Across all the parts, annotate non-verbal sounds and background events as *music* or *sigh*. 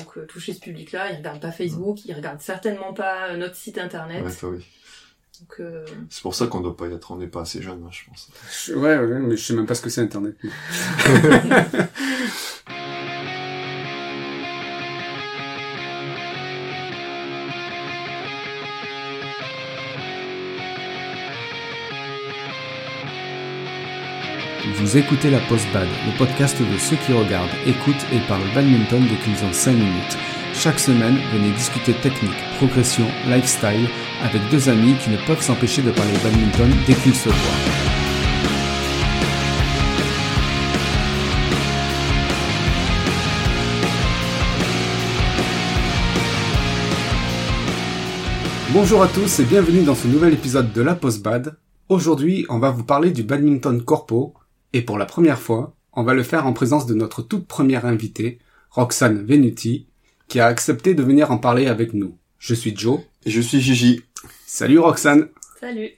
Donc euh, toucher ce public-là, ils regardent pas Facebook, ils regardent certainement pas euh, notre site internet. Ouais, ça, oui. Euh, C'est pour ça qu'on doit pas y être, on n'est pas assez jeune, hein, je pense. Je- Ouais, ouais, mais je sais même pas ce que c'est Internet. *laughs* *laughs* Vous écoutez la Post-Bad, le podcast de ceux qui regardent, écoutent et parlent badminton dès qu'ils ont 5 minutes. Chaque semaine, venez discuter technique, progression, lifestyle avec deux amis qui ne peuvent s'empêcher de parler badminton dès qu'ils se voient. Bonjour à tous et bienvenue dans ce nouvel épisode de la Post-Bad. Aujourd'hui, on va vous parler du badminton corpo et pour la première fois, on va le faire en présence de notre toute première invitée, Roxane Venuti, qui a accepté de venir en parler avec nous. Je suis Joe. Et je suis Gigi. Salut Roxane. salut.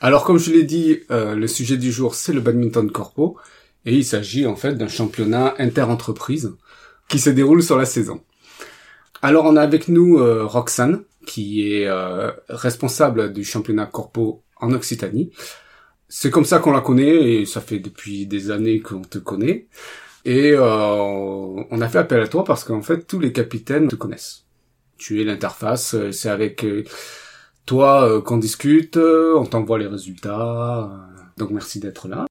Alors comme je l'ai dit, euh, le sujet du jour c'est le badminton corpo et il s'agit en fait d'un championnat inter-entreprise qui se déroule sur la saison. Alors on a avec nous euh, Roxane qui est euh, responsable du championnat corpo en Occitanie. C'est comme ça qu'on la connaît et ça fait depuis des années qu'on te connaît. Et euh, on a fait appel à toi parce qu'en fait tous les capitaines te connaissent. Tu es l'interface, euh, c'est avec euh, toi euh, qu'on discute, on t'envoie les résultats. donc merci d'être là.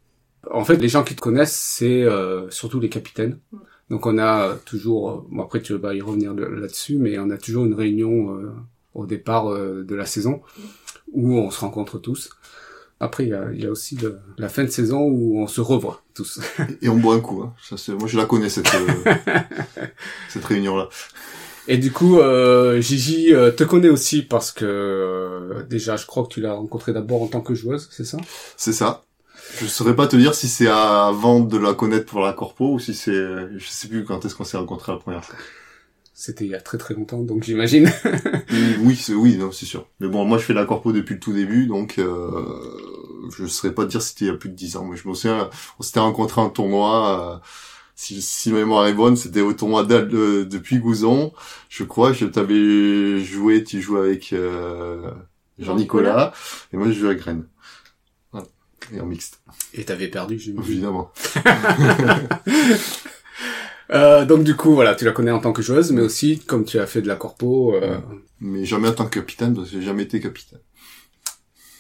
En fait, les gens qui te connaissent, c'est euh, surtout les capitaines. Donc on a toujours, bon après tu vas y revenir de- là-dessus, mais on a toujours une réunion au départ de la saison où on se rencontre tous. Après il y a, il y a aussi le- la fin de saison où on se revoit tous. Et on boit un coup, hein. Ça, c'est, moi, je la connais, cette, euh, *laughs* cette réunion-là. Et du coup, euh, Gigi euh, te connaît aussi parce que euh, déjà, je crois que tu l'as rencontré d'abord en tant que joueuse, c'est ça? C'est ça. Je saurais pas te dire si c'est avant de la connaître pour la corpo ou si c'est, je sais plus quand est-ce qu'on s'est rencontrés la première fois. C'était il y a très très longtemps, donc j'imagine. *laughs* oui, c'est, oui, non, c'est sûr. Mais bon, moi, je fais la corpo depuis le tout début, donc, euh, je saurais pas te dire si c'était il y a plus de 10 ans, mais je me souviens, on s'était rencontrés en tournoi, euh, si, si ma mémoire est bonne, c'était au tournoi d'Al de, de Puy-Gouzon, je crois, je t'avais joué, tu jouais avec, euh, Jean-Nicolas, et moi, je jouais avec Rennes. Voilà. Et en mixte, Et t'avais perdu, j'imagine. évidemment. *laughs* Euh, donc du coup, voilà, tu la connais en tant que joueuse, mais aussi comme tu as fait de la corpo. Euh... Mais jamais en tant que capitaine, parce que j'ai jamais été capitaine.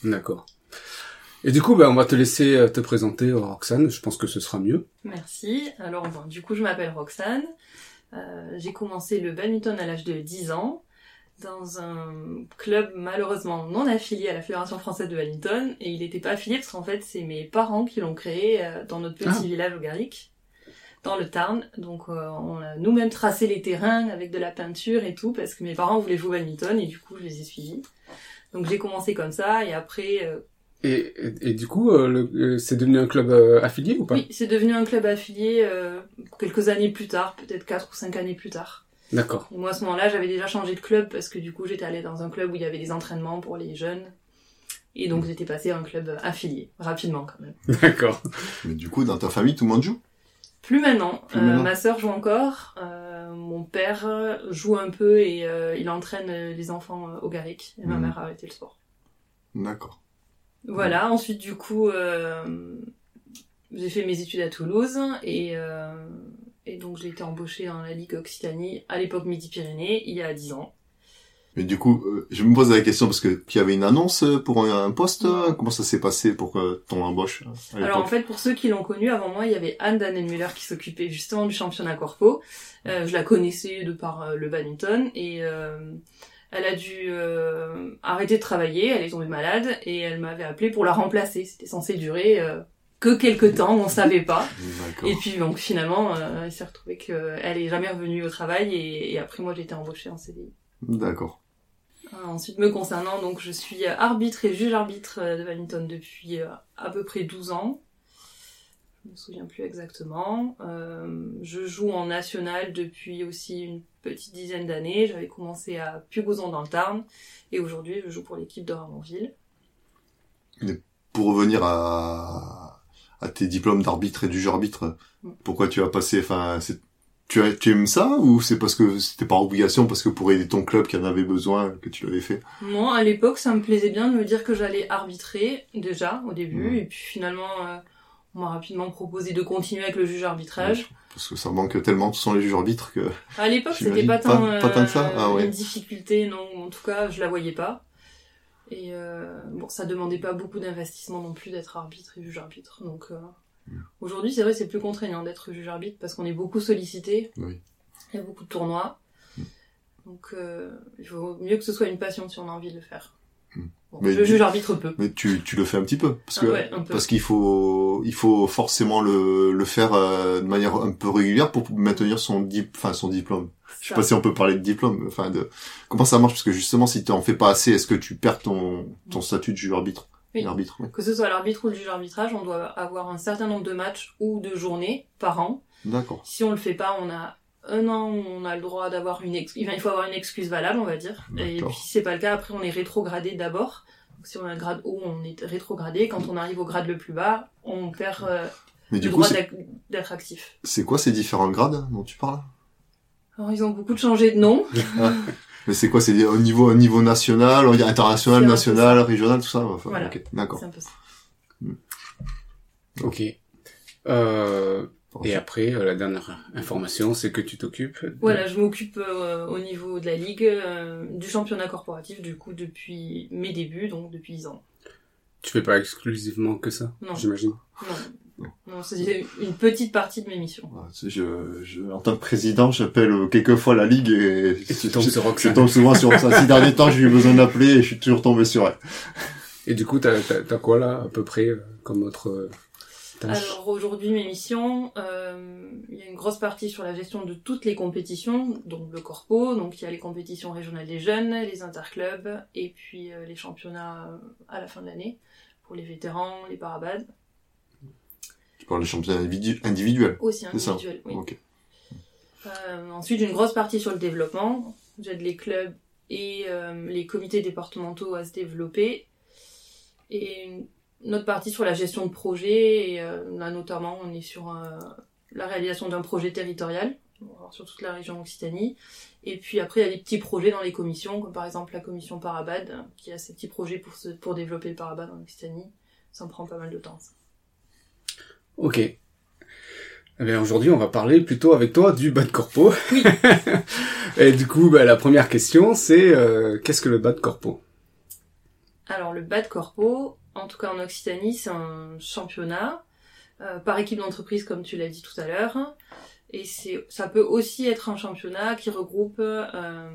D'accord. Et du coup, ben, on va te laisser euh, te présenter, euh, Roxane. Je pense que ce sera mieux. Merci. Alors, bon, du coup, je m'appelle Roxane. Euh, j'ai commencé le badminton à l'âge de 10 ans dans un club malheureusement non affilié à la Fédération française de badminton. Et il n'était pas affilié parce qu'en fait, c'est mes parents qui l'ont créé euh, dans notre petit Ah. village au Garrick, dans le Tarn. Donc, euh, on a nous-mêmes tracé les terrains avec de la peinture et tout parce que mes parents voulaient jouer au badminton et du coup, je les ai suivis. Donc, j'ai commencé comme ça et après, euh, Et, et, et du coup, euh, euh, c'est devenu un club euh, affilié ou pas? Oui, c'est devenu un club affilié euh, quelques années plus tard, peut-être quatre ou cinq années plus tard. D'accord. Moi, à ce moment-là, j'avais déjà changé de club parce que du coup, j'étais allée dans un club où il y avait des entraînements pour les jeunes. Et donc, j'étais passée à un club affilié, rapidement quand même. *laughs* D'accord. Mais du coup, dans ta famille, tout le monde joue? Plus maintenant. Plus Euh, maintenant. ma sœur joue encore. euh, mon père joue un peu et euh, il entraîne les enfants au Garrick. Et ma Mhm. mère a arrêté le sport. D'accord. Voilà, ensuite du coup, euh, j'ai fait mes études à Toulouse et, euh, et donc j'ai été embauchée dans la Ligue Occitanie à l'époque Midi-Pyrénées, il y a 10 ans. Mais du coup, euh, je me pose la question parce que qu'il y avait une annonce pour un, poste. euh, Comment ça s'est passé pour que ton embauche Alors en fait, pour ceux qui l'ont connue, avant moi, il y avait Anne Dannenmüller qui s'occupait justement du championnat corpo. Euh, je la connaissais de par euh, le badminton et euh, elle a dû euh, arrêter de travailler, elle est tombée malade et elle m'avait appelé pour la remplacer. C'était censé durer euh, que quelques temps, on savait pas. Et puis donc finalement, euh, il s'est retrouvé qu'elle est jamais revenue au travail et, et après moi j'ai été embauchée en CDI. D'accord. Euh, ensuite me concernant, donc je suis arbitre et juge arbitre euh, de badminton depuis euh, à peu près 12 ans. Je me souviens plus exactement. Euh, je joue en national depuis aussi une petite dizaine d'années. J'avais commencé à Pugouzon dans le Tarn et aujourd'hui je joue pour l'équipe de Ramonville. Pour revenir à, à tes diplômes d'arbitre et du jeu arbitre, Mm. pourquoi tu as passé, enfin, c'est Tu, as, tu aimes ça ou c'est parce que c'était par obligation, parce que pour aider ton club qui en avait besoin, que tu l'avais fait? Moi, à l'époque, ça me plaisait bien de me dire que j'allais arbitrer déjà au début, Mhm. et puis finalement, euh, on m'a rapidement proposé de continuer avec le juge arbitrage. Parce que ça manque tellement, ce sont les juges arbitres que... À l'époque, c'était pas pas- tant, pas tant que ça euh, Ah ouais. une difficulté, non. En tout cas, je la voyais pas. Et euh, bon, ça demandait pas beaucoup d'investissement non plus d'être arbitre et juge arbitre. Donc Mm. aujourd'hui, c'est vrai, c'est plus contraignant d'être juge arbitre parce qu'on est beaucoup sollicité. Oui. Il y a beaucoup de tournois. Mm. Donc euh, il faut mieux que ce soit une passion si on a envie de le faire. Mm. Bon, Mais je juge arbitre peu. Mais tu, tu le fais un petit peu, parce Ah que ouais, un peu. parce qu'il faut il faut forcément le, le faire euh, de manière un peu régulière pour maintenir son dip, enfin son diplôme. Je sais pas si on peut parler de diplôme, enfin de comment ça marche? Parce que justement si tu en fais pas assez, est-ce que tu perds ton ton statut de juge arbitre? Oui. L'arbitre, ouais. Que ce soit l'arbitre ou le juge arbitrage, on doit avoir un certain nombre de matchs ou de journées par an. D'accord. Si on le fait pas, on a un an où on a le droit d'avoir une ex... enfin, il faut avoir une excuse valable, on va dire. Et puis si c'est pas le cas, après on est rétrogradé d'abord. Si on a un grade haut, on est rétrogradé. Quand on arrive au grade le plus bas, on perd euh, Mais le du coup, droit d'être actif. c'est quoi ces différents grades dont tu parles? Alors ils ont beaucoup changé de nom. *laughs* Mais c'est quoi C'est au niveau au niveau national, international, national, régional, tout ça Enfin, Voilà. ok, d'accord. C'est un peu ça. Ok. Euh, et après, euh, la dernière information, c'est que tu t'occupes. de- Voilà, je m'occupe euh, au niveau de la ligue euh, du championnat corporatif du coup depuis mes débuts, donc depuis 10 ans. Tu fais pas exclusivement que ça, Non. j'imagine? Non, non c'est une petite partie de mes missions. Sais, je, je, en tant que président, j'appelle quelquefois la ligue et, Et tu tombes je, sur je tombe souvent sur ça. Ces derniers temps, j'ai eu besoin d'appeler et je suis toujours tombé sur elle. Et du coup, t'as, t'as, t'as quoi là, à peu près, euh, comme autre euh, tâche? Alors aujourd'hui, mes missions, euh, il y a une grosse partie sur la gestion de toutes les compétitions, donc le corpo, donc il y a les compétitions régionales des jeunes, les interclubs, et puis euh, les championnats à la fin de l'année, pour les vétérans, les parabades, parles des championnats individu- individuels. aussi individuels. Oui. Euh, ensuite, une grosse partie sur le développement, j'aide les clubs et euh, les comités départementaux à se développer, et une autre partie sur la gestion de projet, et euh, là notamment on est sur la réalisation d'un projet territorial, sur toute la région Occitanie, et puis après il y a des petits projets dans les commissions, comme par exemple la commission Parabad, qui a ses petits projets pour, se, pour développer le Parabad en Occitanie, ça me prend pas mal de temps. ça. Ok. Eh bien, aujourd'hui, on va parler plutôt avec toi du bas de corpo. Oui. *laughs* Et du coup, bah, la première question, c'est euh, qu'est-ce que le bas de corpo? Alors le bas de corpo, en tout cas en Occitanie, c'est un championnat euh, par équipe d'entreprise comme tu l'as dit tout à l'heure. Et c'est, ça peut aussi être un championnat qui regroupe euh,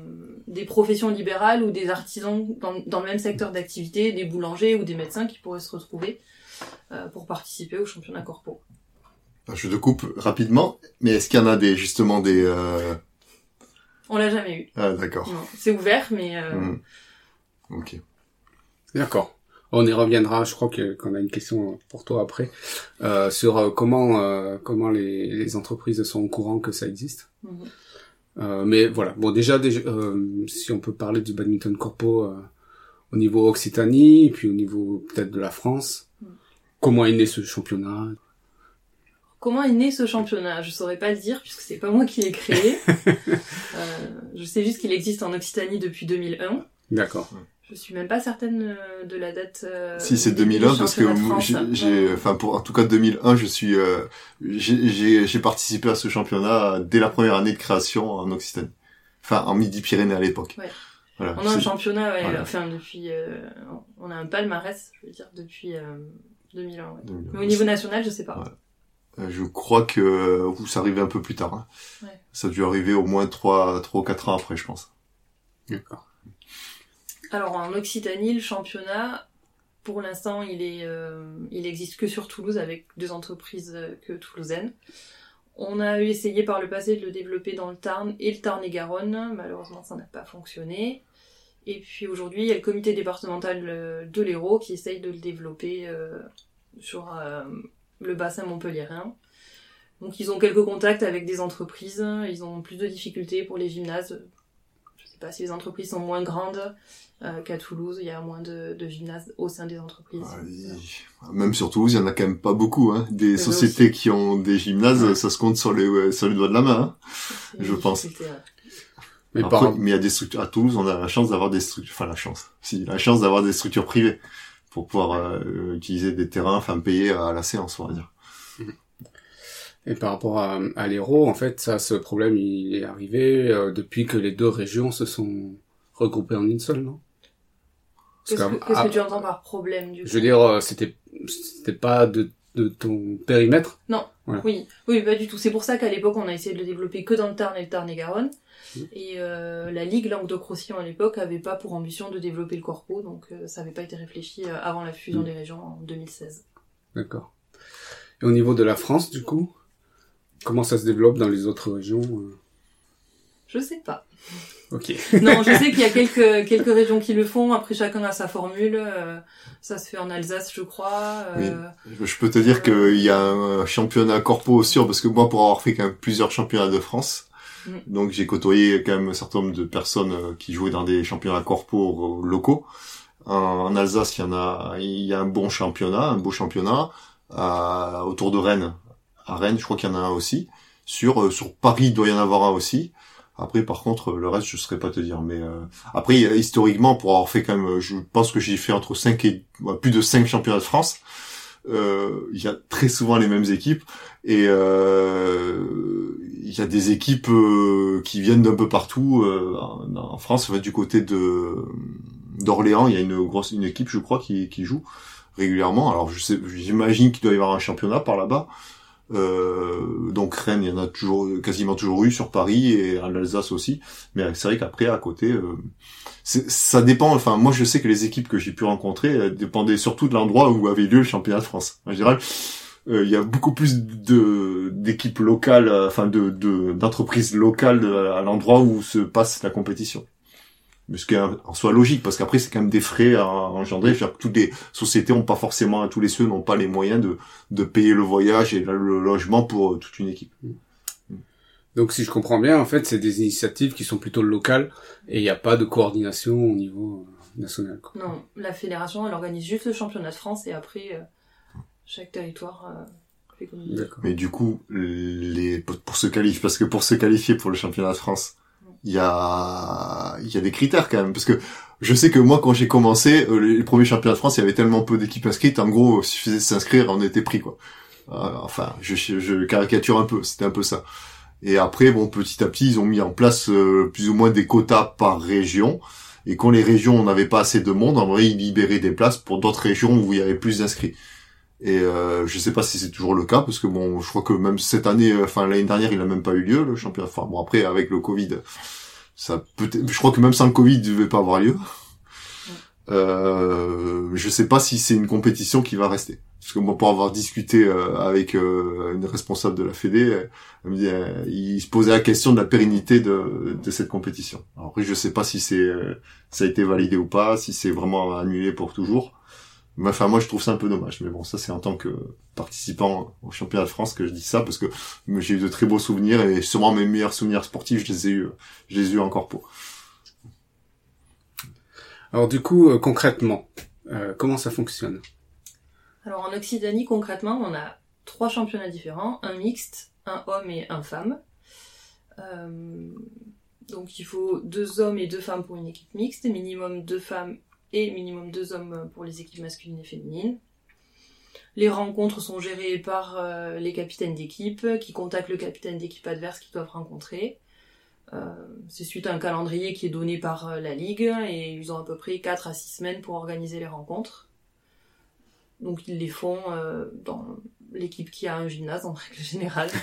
des professions libérales ou des artisans dans, dans le même secteur d'activité, des boulangers ou des médecins qui pourraient se retrouver pour participer au championnat corpo. Je te coupe rapidement, mais est-ce qu'il y en a des justement des euh... On l'a jamais eu. Ah d'accord. C'est ouvert, mais euh, Hmm. Ok. D'accord. On y reviendra. Je crois que- qu'on a une question pour toi après euh, sur euh, comment euh, comment les, les entreprises sont au courant que ça existe. mhm. Euh, mais voilà. Bon, déjà, déjà euh, si on peut parler du badminton corpo euh, au niveau Occitanie, et puis au niveau peut-être de la France. Mm. Comment est né ce championnat? Comment est né ce championnat? Je saurais pas le dire puisque c'est pas moi qui l'ai créé. *laughs* Euh, je sais juste qu'il existe en Occitanie depuis 2001. D'accord. Je suis même pas certaine euh, de la date. euh, Si c'est du début 2001 du parce que j'ai, enfin pour en tout cas 2001, je suis, euh, j'ai, j'ai, j'ai participé à ce championnat dès la première année de création en Occitanie. Enfin en Midi-Pyrénées à l'époque. Ouais. Voilà. On a un championnat, ouais, Voilà. enfin depuis, euh, on a un palmarès, je veux dire depuis euh, 2001. Ouais. 2001. Mais au niveau national, je sais pas. Ouais. Euh, Je crois que euh, vous, ça arrivait un peu plus tard. hein. Ouais. Ça a dû arriver au moins trois, trois ou quatre ans après, je pense. D'accord. Alors en Occitanie, le championnat, pour l'instant, il est, euh, il existe que sur Toulouse avec deux entreprises euh, que toulousaines. On a eu essayé par le passé de le développer dans le Tarn et le Tarn-et-Garonne. Malheureusement, ça n'a pas fonctionné. Et puis aujourd'hui, il y a le comité départemental euh, de l'Hérault qui essaye de le développer euh, sur euh, le bassin montpelliérain. Donc ils ont quelques contacts avec des entreprises. Ils ont plus de difficultés pour les gymnases. Je sais pas, si les entreprises sont moins grandes euh, qu'à Toulouse, il y a moins de, de gymnases au sein des entreprises. Ah, il- Même sur Toulouse, il y en a quand même pas beaucoup. Hein. Des sociétés aussi. qui ont des gymnases, ça se compte sur les, ouais, sur les doigts de la main. Hein. Je pense. ouais. Mais Après, par, mais il y a des structures à Toulouse, on a la chance d'avoir des structures, enfin la chance, si la chance d'avoir des structures privées pour pouvoir euh, utiliser des terrains, enfin payer à la séance, on va dire. et par rapport à, à l'Hérault, en fait, ça, ce problème, il est arrivé euh, depuis que les deux régions se sont regroupées en une seule, non? Qu'est-ce que, à- que tu entends par problème du coup Je veux dire, euh, c'était c'était pas de, de ton périmètre. voilà. Oui, oui, pas du tout. C'est pour ça qu'à l'époque, on a essayé de le développer que dans le Tarn et le Tarn-et-Garonne. Mm. Et euh, la Ligue Languedoc-Roussillon à l'époque avait pas pour ambition de développer le corpo, donc euh, ça avait pas été réfléchi euh, avant la fusion Mm. des régions en 2016. D'accord. Et au niveau de la France, du coup, comment ça se développe dans les autres régions Je sais pas. Ok. Non, je sais qu'il y a quelques quelques régions qui le font. Après, chacun a sa formule. euh, ça se fait en Alsace, je crois. euh, Je peux te dire qu'il y a un championnat corpo sûr, parce que moi, pour avoir fait quand même plusieurs championnats de France, Mm. donc j'ai côtoyé quand même un certain nombre de personnes euh, qui jouaient dans des championnats corpo euh, locaux. En, en Alsace, il y en a, il y a un bon championnat, un beau championnat. À- autour de Rennes, à Rennes, je crois qu'il y en a un aussi. Sur euh, sur Paris, il doit y en avoir un aussi. Après, par contre, le reste, je saurais pas te dire. Mais euh, après, historiquement, pour avoir fait quand même, je pense que j'ai fait entre 5 et plus de 5 championnats de France. Euh, Il y a très souvent les mêmes équipes et euh, il y a des équipes euh, qui viennent d'un peu partout en, en France. Du côté de d'Orléans, il y a une grosse une équipe, je crois, qui, joue régulièrement. Alors, je j'imagine qu'il doit y avoir un championnat par là-bas. Euh, donc Rennes, il y en a toujours, quasiment toujours eu sur Paris et en Alsace aussi. Mais c'est vrai qu'après, à côté, euh, ça dépend. Enfin, moi, je sais que les équipes que j'ai pu rencontrer euh, dépendaient surtout de l'endroit où avait lieu le championnat de France. En général, euh, il y a beaucoup plus d'équipes locales, euh, enfin de de- d'entreprises locales de- à l'endroit où se passe la compétition. Mais ce qui est en soi logique, parce qu'après c'est quand même des frais à engendrer. Que toutes les sociétés ont pas forcément, tous les ceux n'ont pas les moyens de de payer le voyage et le logement pour euh, toute une équipe. Donc, si je comprends bien, en fait, c'est des initiatives qui sont plutôt locales et il n'y a pas de coordination au niveau euh, national. Quoi. Non, la fédération, elle organise juste le championnat de France et après, euh, chaque territoire euh, fait comme il veut. D'accord. Mais du coup, les pour se qualifier, parce que pour se qualifier pour le championnat de France, il y a il y a des critères quand même, parce que je sais que moi quand j'ai commencé euh, les premiers championnats de France, il y avait tellement peu d'équipes inscrites, en gros, il suffisait de s'inscrire, on était pris quoi. Euh, enfin, je, je caricature un peu, c'était un peu ça. Et après, bon, petit à petit, ils ont mis en place euh, plus ou moins des quotas par région. Et quand les régions n'avaient pas assez de monde, en vrai, ils libéraient des places pour d'autres régions où il y avait plus d'inscrits. Et euh, je sais pas si c'est toujours le cas parce que bon, je crois que même cette année, euh, enfin l'année dernière, il a même pas eu lieu le championnat. Enfin bon, après avec le Covid, ça peut. Je crois que même sans le Covid, il devait pas avoir lieu. Euh, je sais pas si c'est une compétition qui va rester. Parce que moi, pour avoir discuté euh, avec euh, une responsable de la Fédé, elle me dit, il se posait la question de la pérennité de, de cette compétition. Alors après, je sais pas si c'est euh, ça a été validé ou pas, si c'est vraiment annulé pour toujours. Mais enfin, moi, je trouve ça un peu dommage. Mais bon, ça, c'est en tant que participant au championnat de France que je dis ça, parce que j'ai eu de très beaux souvenirs, et sûrement mes meilleurs souvenirs sportifs, je les ai eu, je les ai eu en corpo. Alors, du coup, euh, concrètement, euh, comment ça fonctionne? Alors en Occitanie, concrètement, on a trois championnats différents, un mixte, un homme et un femme. Euh, donc il faut deux hommes et deux femmes pour une équipe mixte, minimum deux femmes et minimum deux hommes pour les équipes masculines et féminines. Les rencontres sont gérées par euh, les capitaines d'équipe qui contactent le capitaine d'équipe adverse qu'ils doivent rencontrer. Euh, c'est suite à un calendrier qui est donné par euh, la ligue et ils ont à peu près 4 à 6 semaines pour organiser les rencontres. Donc ils les font euh, dans l'équipe qui a un gymnase en règle générale. *laughs*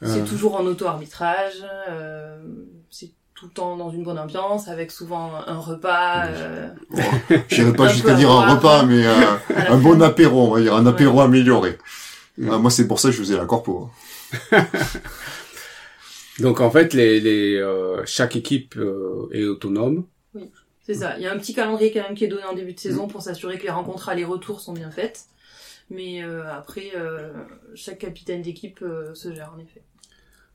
C'est Euh, toujours en auto-arbitrage, euh, c'est tout le temps dans une bonne ambiance, avec souvent un repas. euh, Bon, J'irai pas jusqu'à *laughs* dire un repas, mais euh, *laughs* un bon apéro, on va dire, un apéro Ouais. amélioré. Mm. Ah, moi, c'est pour ça que je faisais la corpo. *laughs* Donc, en fait, les, les, euh, chaque équipe euh, est autonome. C'est ça. Il y a un petit calendrier quand même qui est donné en début de saison pour s'assurer que les rencontres aller-retour sont bien faites. Mais euh, après, euh, chaque capitaine d'équipe euh, se gère en effet.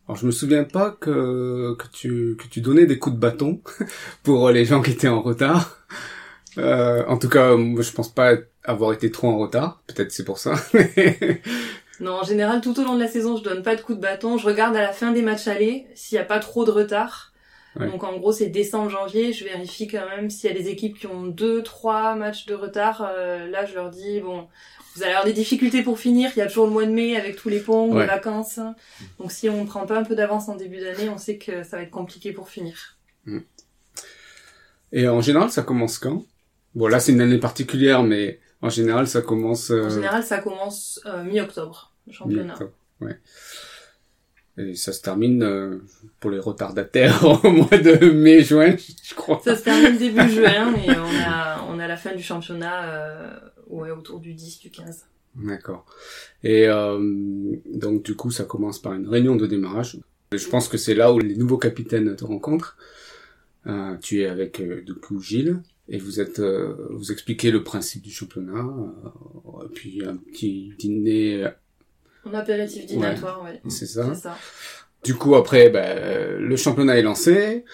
Alors je me souviens pas que que tu que tu donnais des coups de bâton *laughs* pour les gens qui étaient en retard. Euh, en tout cas, moi, je pense pas avoir été trop en retard. Peut-être c'est pour ça. *laughs* Non, en général, tout au long de la saison, je donne pas de coups de bâton. Je regarde à la fin des matchs allés s'il y a pas trop de retard. Ouais. Donc en gros, c'est décembre, janvier. Je vérifie quand même s'il y a des équipes qui ont deux, trois matchs de retard. Euh, là, je leur dis bon, vous allez avoir des difficultés pour finir. Il y a toujours le mois de mai avec tous les ponts, Ouais. les vacances. Donc si on prend pas un peu d'avance en début d'année, on sait que ça va être compliqué pour finir. Et en général, ça commence quand? Bon, là, c'est une année particulière, mais en général, ça commence. En Euh, général, ça commence euh, mi-octobre, le championnat. mi-octobre. Ouais. Et ça se termine euh, pour les retardataires *laughs* au mois de mai-juin, je crois. Ça se termine début juin *laughs* et on a on a la fin du championnat euh, ouais autour du 10 du 15. D'accord. Et euh, donc du coup, ça commence par une réunion de démarrage. Je pense que c'est là où les nouveaux capitaines te rencontrent. Euh, tu es avec euh, du coup Gilles et vous êtes vous expliquez le principe du championnat. et puis un petit dîner, a apéritif dînatoire, ouais. c'est ça. Ça. Du coup, après, ben, le championnat est lancé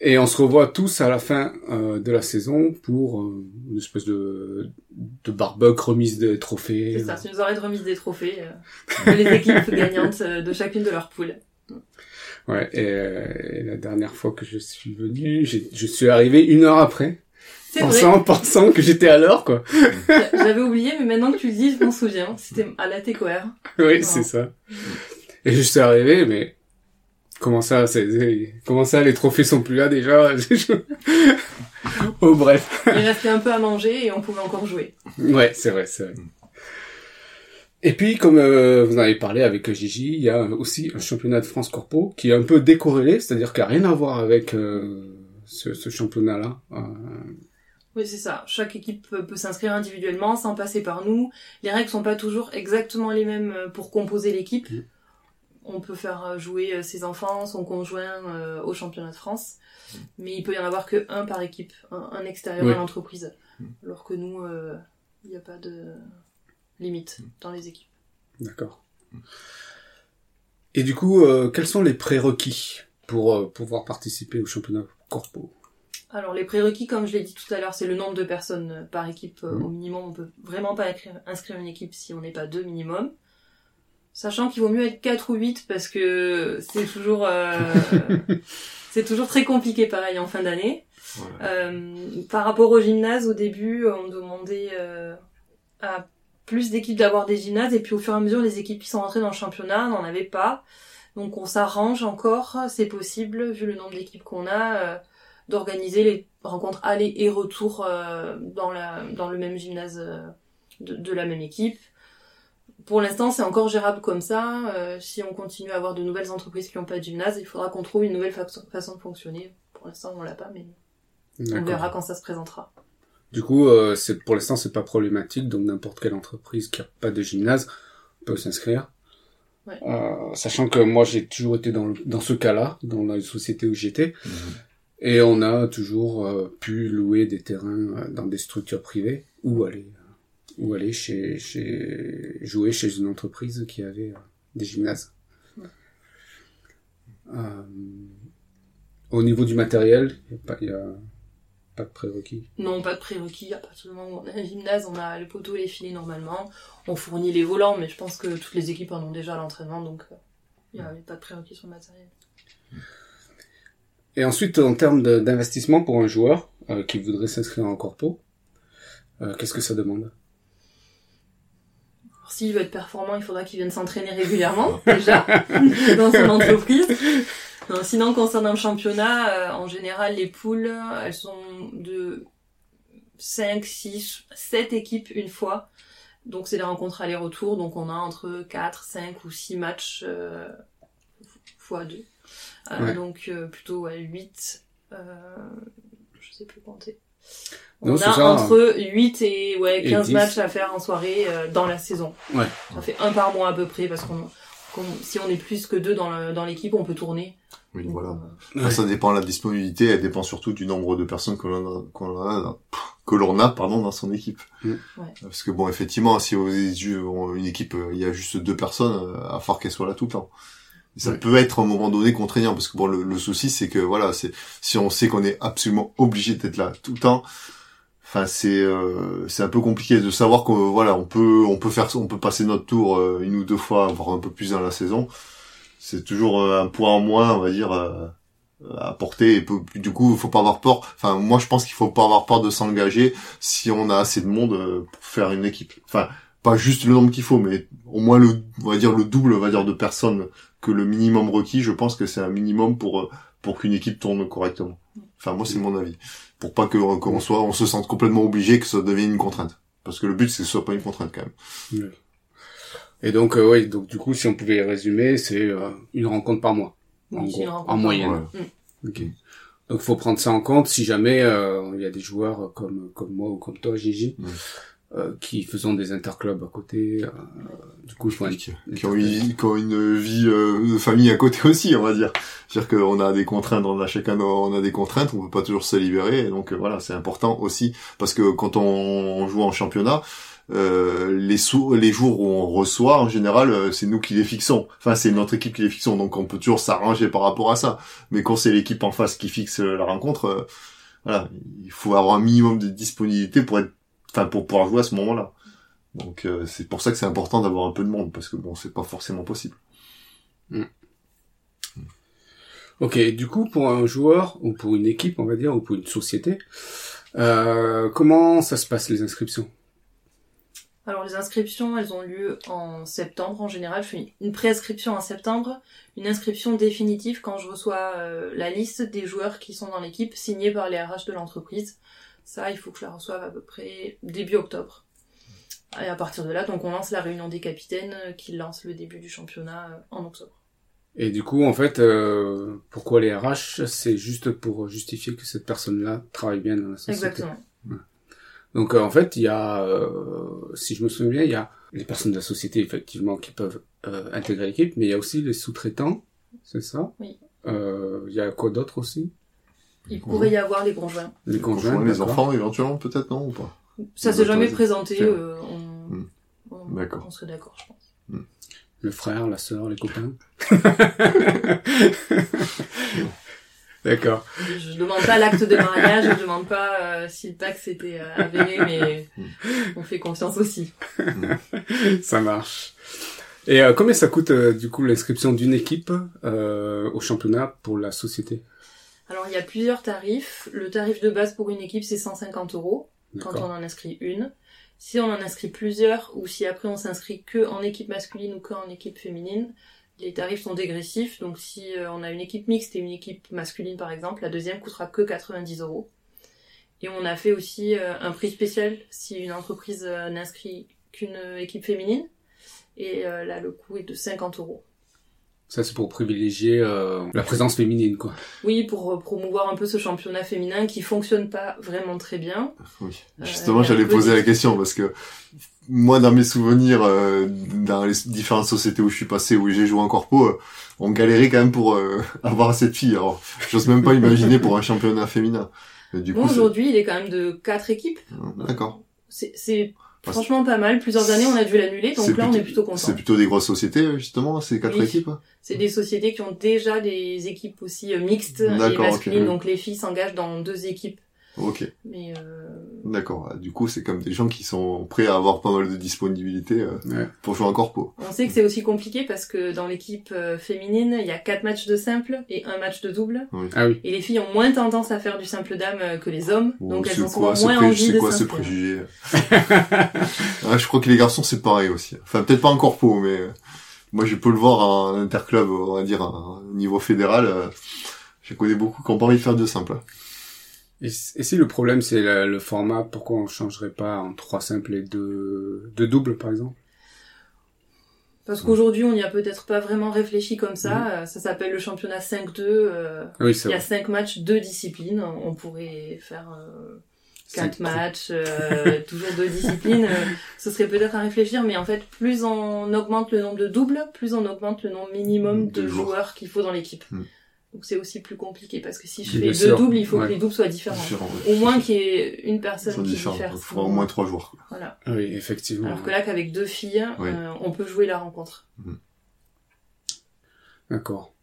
et on se revoit tous à la fin euh, de la saison pour euh, une espèce de, de barbecue, remise des trophées. C'est ça, c'est une soirée de remise des trophées euh, de les équipes *laughs* gagnantes euh, de chacune de leurs poules. Ouais, et, euh, et la dernière fois que je suis venu, je suis arrivé une heure après, vrai, pensant, pensant que j'étais à l'heure, quoi. j'avais oublié, mais maintenant que tu le dis, je m'en souviens. C'était à la TCOR. oui, c'est ça. Et je suis arrivé, mais comment ça, comment ça, les trophées sont plus là déjà *laughs* Oh bref. Il restait un peu à manger et on pouvait encore jouer. Ouais, c'est vrai, c'est vrai. Et puis, comme euh, vous en avez parlé avec Gigi, il y a aussi un championnat de France Corpo qui est un peu décorrélé, c'est-à-dire qu'il n'y a rien à voir avec euh, ce, ce championnat-là. Euh, Oui, c'est ça. Chaque équipe peut, s'inscrire individuellement sans passer par nous. Les règles sont pas toujours exactement les mêmes pour composer l'équipe. Mhm. On peut faire euh, jouer euh, ses enfants, son conjoint euh, au championnat de France, mais il peut y en avoir que un par équipe, un, un extérieur Oui. à l'entreprise. Alors que nous, euh, il n'y a pas de limite dans les équipes. D'accord. Et du coup, euh, quels sont les prérequis pour euh, pouvoir participer au championnat corpo? Alors les prérequis, comme je l'ai dit tout à l'heure, c'est le nombre de personnes par équipe au minimum. On peut vraiment pas inscrire, inscrire une équipe si on n'est pas deux minimum. Sachant qu'il vaut mieux être 4 ou 8 parce que c'est toujours euh, *laughs* c'est toujours très compliqué pareil en fin d'année. Voilà. Euh, par rapport au gymnase, au début, on demandait euh, à plus d'équipes d'avoir des gymnases et puis au fur et à mesure, les équipes qui sont rentrées dans le championnat n'en avaient pas. Donc on s'arrange encore, c'est possible, vu le nombre d'équipes qu'on a, euh, d'organiser les rencontres aller et retour euh, dans, la, dans le même gymnase euh, de, de la même équipe. Pour l'instant, c'est encore gérable comme ça. Euh, si on continue à avoir de nouvelles entreprises qui n'ont pas de gymnase, il faudra qu'on trouve une nouvelle fa- façon de fonctionner. Pour l'instant, on l'a pas, mais on verra quand ça se présentera. Du coup, euh, c'est pour l'instant, c'est pas problématique, donc n'importe quelle entreprise qui a pas de gymnase peut s'inscrire. Ouais. Euh, sachant que moi, j'ai toujours été dans, le- dans ce cas-là, dans la société où j'étais, Mhm. et on a toujours euh, pu louer des terrains euh, dans des structures privées ou aller euh, ou aller chez, chez jouer chez une entreprise qui avait euh, des gymnases. Euh, au niveau du matériel, il y a pas, a de prérequis. Non, pas de prérequis. À partir du moment où on a un gymnase, on a les poteaux, les filets normalement. On fournit les volants, mais je pense que toutes les équipes en ont déjà à l'entraînement, donc euh, il n'y a pas de prérequis sur le matériel. Et ensuite, en termes d'investissement pour un joueur euh, qui voudrait s'inscrire en corpo, euh, qu'est-ce que ça demande? S'il veut être performant, il faudra qu'il vienne s'entraîner régulièrement, *laughs* déjà, *laughs* dans son entreprise. Non, sinon, concernant le championnat, euh, en général, les poules, elles sont de 5, 6, 7 équipes une fois. Donc, c'est des rencontres aller-retour. Donc, on a entre 4, 5 ou 6 matchs euh, fois 2. Ouais. Donc, euh, plutôt ouais, 8. Euh, je sais plus compter. Non, On a ça. entre 8 et, ouais, Et 15 10. matchs à faire en soirée euh, dans la saison. Ouais. Ça fait un par mois à peu près, parce qu'on qu'on- si on est plus que deux dans le- dans l'équipe, on peut tourner. Oui, Donc, voilà. euh, Ça dépend de la disponibilité, elle dépend surtout du nombre de personnes que l'on a, qu'on a, que l'on a, pardon, dans son équipe. Mm. Ouais. Parce que bon, effectivement, si aux yeux- une équipe, euh, il y a juste deux personnes, euh, à fort qu'elle soit là tout le temps. Ça Ouais. peut être à un moment donné contraignant parce que bon, le, le souci c'est que voilà, c'est si on sait qu'on est absolument obligé d'être là tout le temps, enfin c'est euh, c'est un peu compliqué de savoir qu'on voilà, on peut on peut faire on peut passer notre tour euh, une ou deux fois, voire un peu plus dans la saison. C'est toujours euh, un point en moins, on va dire. euh, à porter. Et peu- du coup il faut pas avoir peur. Enfin moi je pense qu'il faut pas avoir peur de s'engager si on a assez de monde euh, pour faire une équipe. Enfin pas juste le nombre qu'il faut mais au moins le on va dire le double on va dire de personnes que le minimum requis. Je pense que c'est un minimum pour euh, pour qu'une équipe tourne correctement. Enfin moi c'est mon avis pour pas que qu'on soit on se sente complètement obligé que ça devienne une contrainte parce que le but c'est que ce soit pas une contrainte quand même Et donc, euh, oui, donc du coup, si on pouvait résumer, c'est euh, une rencontre par mois. En gros, c'est une rencontre en moyenne. mois. Mm. Ok. Donc, faut prendre ça en compte si jamais euh, il y a des joueurs comme comme moi ou comme toi, Gigi, Ouais. Euh, qui faisons des interclubs à côté. euh, du coup, faut un- qui, qui ont une, qui ont une vie euh, de famille à côté *laughs* aussi, on va dire. C'est-à-dire qu'on a des contraintes, on a chacun on a des contraintes, on peut pas toujours se libérer, et donc euh, voilà, c'est important aussi parce que quand on, on joue en championnat, euh, les sous, les jours où on reçoit, en général, c'est nous qui les fixons. Enfin, c'est notre équipe qui les fixons, donc on peut toujours s'arranger par rapport à ça. Mais quand c'est l'équipe en face qui fixe la rencontre, euh, voilà, il faut avoir un minimum de disponibilité pour être, enfin, pour pouvoir jouer à ce moment-là. Donc euh, c'est pour ça que c'est important d'avoir un peu de monde parce que bon, c'est pas forcément possible. Ok, du coup, pour un joueur ou pour une équipe, on va dire, ou pour une société, euh, comment ça se passe les inscriptions? Alors les inscriptions, elles ont lieu en septembre en général. Je fais une préinscription en septembre, une inscription définitive quand je reçois euh, la liste des joueurs qui sont dans l'équipe signée par les RH de l'entreprise. Ça, il faut que je la reçoive à peu près début octobre. Et à partir de là, donc on lance la réunion des capitaines euh, qui lance le début du championnat euh, en octobre. Et du coup, en fait, euh, pourquoi les RH? C'est juste pour justifier que cette personne-là travaille bien dans la société. Exactement. Donc, euh, en fait, il y a, euh, si je me souviens bien, il y a les personnes de la société, effectivement, qui peuvent intégrer l'équipe, mais il y a aussi les sous-traitants, c'est ça? Oui. Il y a quoi d'autre aussi? Il pourrait y avoir les conjoints. Les conjoints, Conjoints, les enfants éventuellement peut-être non ou pas Ça s'est jamais présenté. Euh, on... Hmm. on- D'accord. On serait d'accord, je pense. Le frère, la sœur, les copains. *laughs* D'accord. Je, je demande pas l'acte de mariage, je demande pas euh, si le pacte s'était euh, avéré, mais on fait confiance aussi. ça marche. Et euh, combien ça coûte euh, du coup l'inscription d'une équipe euh, au championnat pour la société? Alors il y a plusieurs tarifs. Le tarif de base pour une équipe c'est 150 euros quand on en inscrit une. Si on en inscrit plusieurs ou si après on s'inscrit que en équipe masculine ou que en équipe féminine, les tarifs sont dégressifs. Donc si euh, on a une équipe mixte et une équipe masculine par exemple, la deuxième coûtera que 90 euros. Et on a fait aussi euh, un prix spécial si une entreprise euh, n'inscrit qu'une équipe féminine. Et là le coût est de 50 euros. Ça c'est pour privilégier euh, la présence féminine quoi. Oui, pour euh, promouvoir un peu ce championnat féminin qui fonctionne pas vraiment très bien. Oui. Euh, Justement, j'allais poser de- la question parce que moi, dans mes souvenirs, euh, dans les différentes sociétés où je suis passé, où j'ai joué en corpo, euh, on galérait quand même pour euh, *laughs* avoir cette fille. Alors, j'ose même pas imaginer pour un championnat féminin. Mais du Bon, coup, c'est- aujourd'hui, il est quand même de quatre équipes. d'accord. C'est, c'est franchement pas mal. Plusieurs années, on a dû l'annuler, donc là, on est plutôt- plutôt C'est content. plutôt des grosses sociétés, justement, ces quatre Oui. équipes. hein C'est des sociétés qui ont déjà des équipes aussi euh, mixtes et masculines, donc les filles s'engagent dans deux équipes. Ok, Mais euh, d'accord. Ah, Du coup, c'est comme des gens qui sont prêts à avoir pas mal de disponibilité euh, Ouais. pour jouer en corpo. on sait que c'est aussi compliqué parce que dans l'équipe euh, féminine, il y a quatre matchs de simple et un match de double. Ah oui. Et les filles ont moins tendance à faire du simple dame que les hommes, donc Ou elles ont quoi, moins envie c'est de quoi ce préjugé *laughs* Ah, Je crois que les garçons, c'est pareil aussi. Enfin, peut-être pas en corpo, mais euh, moi, je peux le voir en interclub, on va dire, à un niveau fédéral. Je connais beaucoup qui ont pas envie de faire de simple. Et, si le problème c'est le, le format, pourquoi on changerait pas en trois simples et deux, deux doubles par exemple? Parce qu'aujourd'hui, on n'y a peut-être pas vraiment réfléchi comme ça. Euh, Ça s'appelle le championnat 5-2. euh, Oui, Il y a cinq matchs, deux disciplines. On pourrait faire euh, quatre matchs, euh, *laughs* toujours deux disciplines. Ce serait peut-être à réfléchir, mais en fait, plus on augmente le nombre de doubles, plus on augmente le nombre minimum De de joueurs. joueurs qu'il faut dans l'équipe. Mm. Donc c'est aussi plus compliqué parce que si je fais deux doubles, il faut Ouais. que les doubles soient différents. Différent, ouais. Au moins qu'il y ait une personne qui diffère. Il faudra au moins trois quoi. Voilà. Ah Oui, effectivement. Alors que là, qu'avec deux filles, euh, on peut jouer la rencontre. D'accord.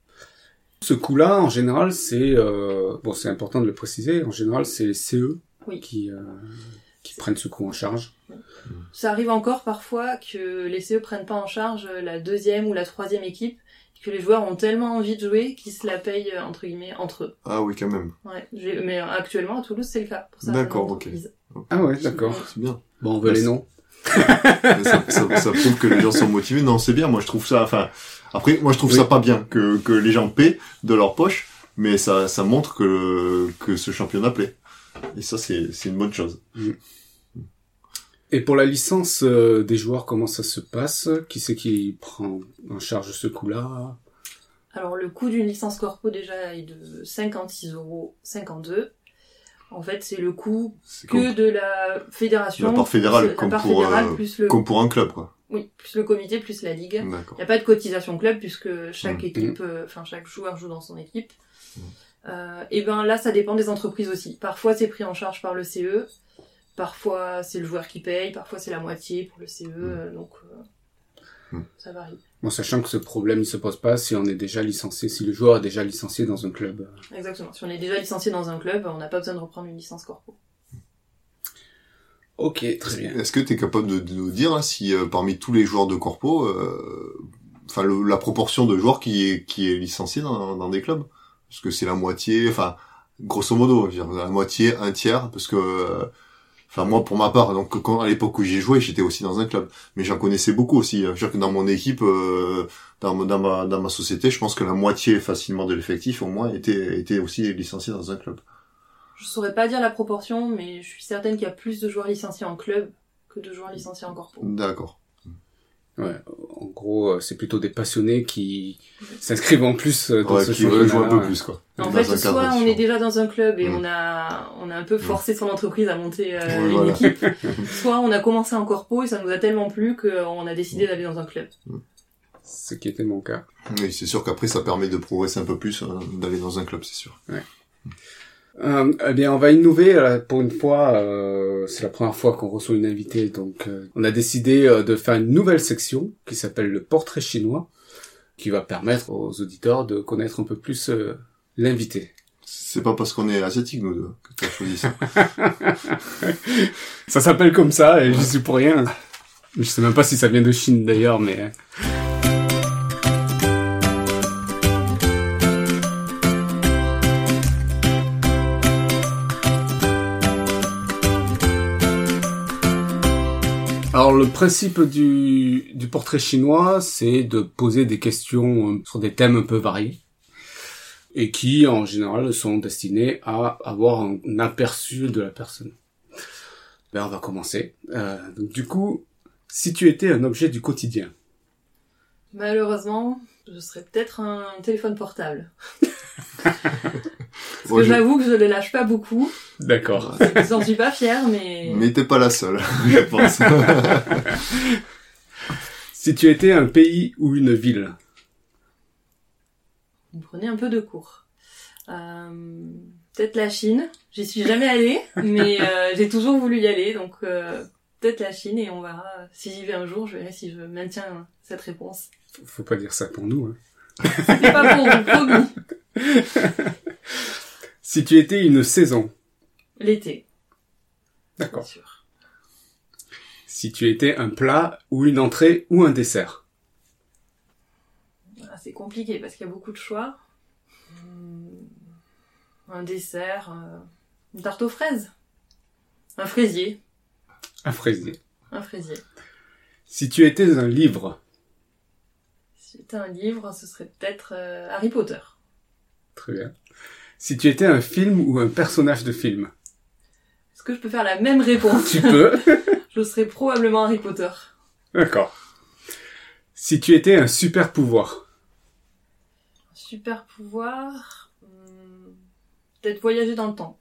Ce coup-là, en général, c'est euh, bon, c'est important de le préciser. En général, c'est les CE Oui. qui euh, qui prennent ce coup en charge. Ça arrive encore parfois que les CE prennent pas en charge la deuxième ou la troisième équipe, que les joueurs ont tellement envie de jouer qu'ils se la payent euh, entre guillemets entre eux. Ah oui, quand même. Ouais. Mais actuellement à Toulouse c'est le cas. D'accord, ok. entreprises. Ah ouais, d'accord. C'est bien. Bon, on veut Bah, les noms. *laughs* Ça, ça, ça prouve que les gens sont motivés. Non, c'est bien. Moi, je trouve ça. Enfin, après, moi, je trouve Oui. ça pas bien que que les gens paient de leur poche, mais ça ça montre que que ce championnat plaît. Et ça, c'est c'est une bonne chose. Et pour la licence euh, des joueurs, comment ça se passe? Qui c'est qui prend en charge ce coup-là? Alors le coût d'une licence corpo déjà est de 56 euros 52. En fait c'est le coût que comme, de la fédération. La part fédérale, plus- comme la part pour, fédérale euh, plus le comme pour un club, quoi. oui plus le comité plus la ligue. Il n'y a pas de cotisation club puisque chaque Mhm. équipe, euh, enfin chaque joueur joue dans son équipe. Euh, et ben là, ça dépend des entreprises aussi. Parfois, c'est pris en charge par le CE. Parfois, c'est le joueur qui paye. Parfois, c'est la moitié pour le CE. euh, Donc, euh, Mhm. ça varie. Bon, sachant que ce problème ne se pose pas si on est déjà licencié, si le joueur est déjà licencié dans un club. Exactement. Si on est déjà licencié dans un club, on n'a pas besoin de reprendre une licence corpo. Ok, très bien. Est-ce que tu es capable de, de nous dire si euh, parmi tous les joueurs de corpo, euh, enfin la proportion de joueurs qui est qui est licencié dans, dans des clubs? Parce que c'est la moitié, enfin grosso modo, je veux dire, la moitié, un tiers, parce que euh, Enfin moi pour ma part, donc quand à l'époque où j'ai joué, j'étais aussi dans un club, mais j'en connaissais beaucoup aussi. Je veux dire que dans mon équipe, euh, dans, dans ma dans ma société, je pense que la moitié facilement de l'effectif au moins était était aussi licencié dans un club. Je saurais pas dire la proportion, mais je suis certaine qu'il y a plus de joueurs licenciés en club que de joueurs licenciés en corpo. D'accord. Ouais, en gros, euh, c'est plutôt des passionnés qui s'inscrivent en plus euh, dans Ouais, ce qui veulent jouer un championnat. peu plus quoi. En fait, soit on est déjà dans un club et Mm. on a on a un peu forcé son entreprise à monter euh, une voilà. équipe, *laughs* soit on a commencé en corpo et ça nous a tellement plu qu'on a décidé d'aller dans un club. Ce qui était mon cas. Oui, c'est sûr qu'après ça permet de progresser un peu plus, d'aller dans un club, c'est sûr. Euh, eh bien, on va innover euh, pour une fois. euh, c'est la première fois qu'on reçoit une invitée, donc euh, on a décidé euh, de faire une nouvelle section qui s'appelle le portrait chinois, qui va permettre aux auditeurs de connaître un peu plus l'invité. C'est pas parce qu'on est asiatique nous deux que tu as choisi ça. *laughs* Ça s'appelle comme ça et j'y suis pour rien. Je sais même pas si ça vient de Chine d'ailleurs, mais Alors le principe du, portrait chinois, c'est de poser des questions euh, sur des thèmes un peu variés et qui en général sont destinés à avoir un, aperçu de la personne. Ben on va commencer. Euh, donc du coup, si tu étais un objet du quotidien, Malheureusement, je serais peut-être un téléphone portable. *laughs* Parce que je- j'avoue que je le lâche pas beaucoup. d'accord. J'en suis pas fière, mais... Mais t'es pas la seule, *laughs* je pense. *laughs* Si tu étais un pays ou une ville, Vous me prenez un peu de cours. Euh, peut-être la Chine. J'y suis jamais allée, mais euh, j'ai toujours voulu y aller, donc euh, peut-être la Chine et on verra. Si j'y vais un jour, je verrai si je maintiens cette réponse. Faut- faut pas dire ça pour nous. Hein. Pas pour vous, promis. *laughs* Si tu étais une saison, L'été, bien d'accord. sûr. Si tu étais un plat ou une entrée ou un dessert, Ah, c'est compliqué parce qu'il y a beaucoup de choix. Hum, Un dessert, euh, une tarte aux fraises, un fraisier, un fraisier. un fraisier. Si tu étais un livre, Un livre, ce serait peut-être euh, Harry Potter. très bien. Si tu étais un film ou un personnage de film, Est-ce que je peux faire la même réponse? Tu peux. *laughs* Je serais probablement Harry Potter. D'accord. Si tu étais un super pouvoir, Super pouvoir. hum, Peut-être voyager dans le temps.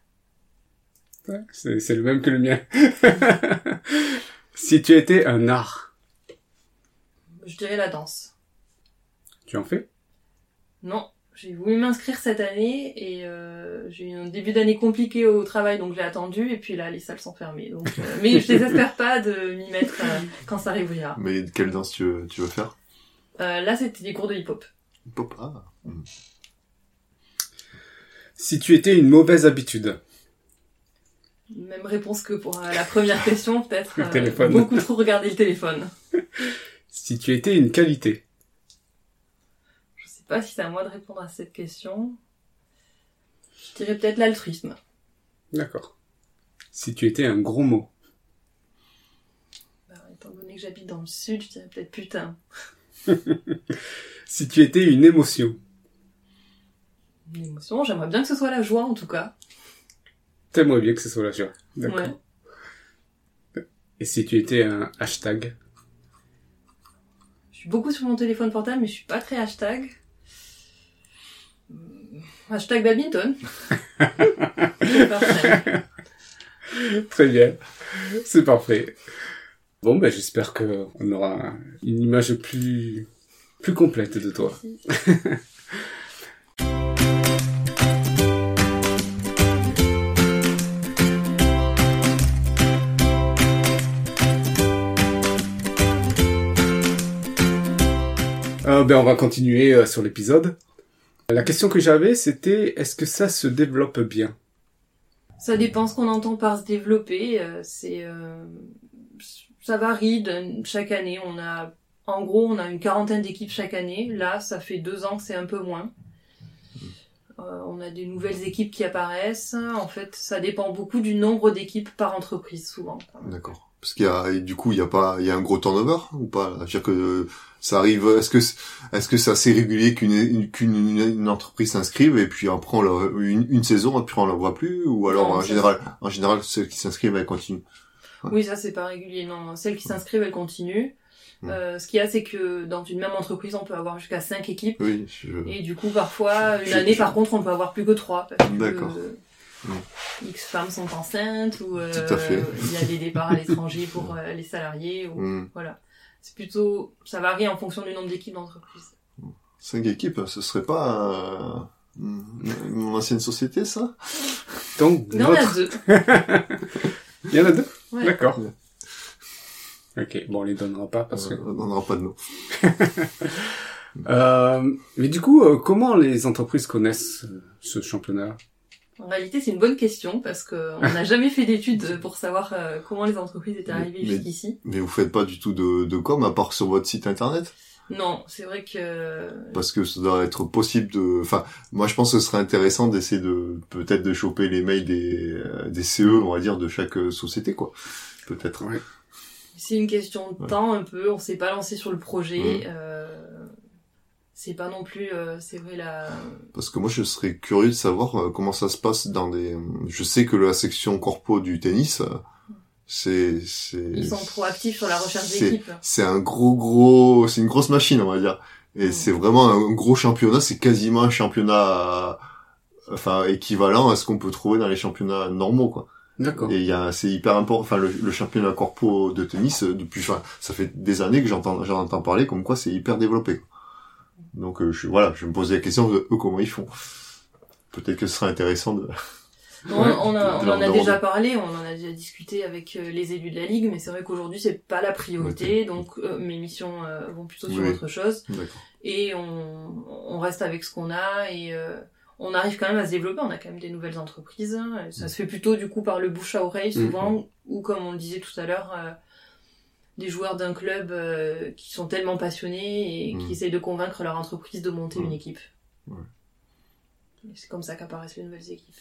Ouais, c'est le même que le mien. *laughs* si tu étais un art, Je dirais la danse. Tu en fais? Non, j'ai voulu m'inscrire cette année et euh, j'ai eu un début d'année compliqué au travail donc j'ai attendu et puis là les salles sont fermées. Donc, euh, *laughs* mais je désespère pas de m'y mettre euh, quand ça réouvrira. Mais quelle danse tu veux, tu veux faire? Euh, là c'était des cours de hip-hop. Papa. Mm. Si tu étais une mauvaise habitude. Même réponse que pour euh, la première question, peut-être. *laughs* Le euh, téléphone. beaucoup trop regarder le téléphone. Si tu étais une qualité. Je sais pas si c'est à moi de répondre à cette question. Je dirais peut-être l'altruisme. D'accord. Si tu étais un gros mot. Bah, étant donné que j'habite dans le sud, je dirais peut-être putain. *laughs* Si tu étais une émotion. Une émotion, j'aimerais bien que ce soit la joie en tout cas. T'aimerais bien que ce soit la joie. D'accord. Ouais. Et si tu étais un hashtag. Je suis beaucoup sur mon téléphone portable, mais je suis pas très hashtag. Hashtag badminton. *laughs* Très bien. C'est parfait. Bon, ben, j'espère que on aura une image plus, plus complète de toi. *laughs* Euh, ben, on va continuer euh, sur l'épisode. La question que j'avais, c'était est-ce que ça se développe bien? Ça dépend ce qu'on entend par se développer. euh, C'est, euh, ça varie d'un- chaque année. On a, en gros, on a une quarantaine d'équipes chaque année. Là, ça fait deux ans que c'est un peu moins. Euh, on a des nouvelles équipes qui apparaissent. En fait, ça dépend beaucoup du nombre d'équipes par entreprise, souvent. D'accord. Parce qu'il y a, et du coup, il y a pas, il y a un gros turnover ou pas? C'est-à-dire que euh, ça arrive. Est-ce que, c'est- est-ce que c'est assez régulier qu'une une, qu'une une, une entreprise s'inscrive et puis après on la, une, une saison et puis on la voit plus? Ou alors Non, en ça, général, en général celles qui s'inscrivent elles continuent. Oui, ça c'est pas régulier. Non, celles qui s'inscrivent, elles continuent. Euh, ce qu'il y a, c'est que dans une même entreprise, on peut avoir jusqu'à cinq équipes. Oui. Je... Et du coup, parfois, une Je- année, par contre, on peut avoir plus que trois. Parce que, D'accord. euh, Mm. X femmes sont enceintes, ou euh, il y a des départs à l'étranger pour euh, les salariés. Ou... Hmm. Voilà. C'est plutôt... Ça varie en fonction du nombre d'équipes d'entreprise. Cinq équipes, ce serait pas euh, mon ancienne société ça? Donc, Il y en a deux. *laughs* Il y en a deux? Ouais. D'accord. Ouais. Ok, bon, on les donnera pas parce que... On n'aura pas de nom. *laughs* Euh, mais du coup, euh, comment les entreprises connaissent euh, ce championnat? En réalité, c'est une bonne question parce que on n'a *laughs* jamais fait d'études pour savoir euh, comment les entreprises étaient arrivées jusqu'ici. Mais vous faites pas du tout de, de com à part sur votre site internet? Non, c'est vrai que parce que ça doit être possible de enfin moi je pense que ce serait intéressant d'essayer de peut-être de choper les mails des euh, des CE on va dire de chaque euh, société quoi peut-être Ouais. c'est une question de Ouais. temps un peu. On s'est pas lancé sur le projet. Mm. Euh, c'est pas non plus, euh, c'est vrai la. parce que moi je serais curieux de savoir euh, comment ça se passe dans des je sais que la section corpo du tennis euh, c'est c'est Ils sont proactifs sur la recherche d'équipe. c'est un gros gros c'est une grosse machine on va dire et Mm. c'est vraiment un gros championnat c'est quasiment un championnat euh, enfin équivalent à ce qu'on peut trouver dans les championnats normaux quoi D'accord. Et il y a, c'est hyper important. Enfin, le, le championnat corpo de tennis, euh, depuis, enfin, ça fait des années que j'entends, j'en entends parler comme quoi c'est hyper développé. quoi. Donc, euh, je, voilà, je me posais la question de eux comment ils font. Peut-être que ce serait intéressant de. On, Ouais, on, a- de on leur en a déjà parlé, on en a déjà discuté avec euh, les élus de la ligue, mais c'est vrai qu'aujourd'hui c'est pas la priorité, donc euh, mes missions euh, vont plutôt sur Oui. autre chose et on, on reste avec ce qu'on a et euh, on arrive quand même à se développer. On a quand même des nouvelles entreprises. hein, ça se fait plutôt du coup par le bouche à oreille souvent, ou comme on le disait tout à l'heure. Des joueurs d'un club euh, qui sont tellement passionnés et Mm. qui essayent de convaincre leur entreprise de monter Mm. une équipe. Ouais. C'est comme ça qu'apparaissent les nouvelles équipes.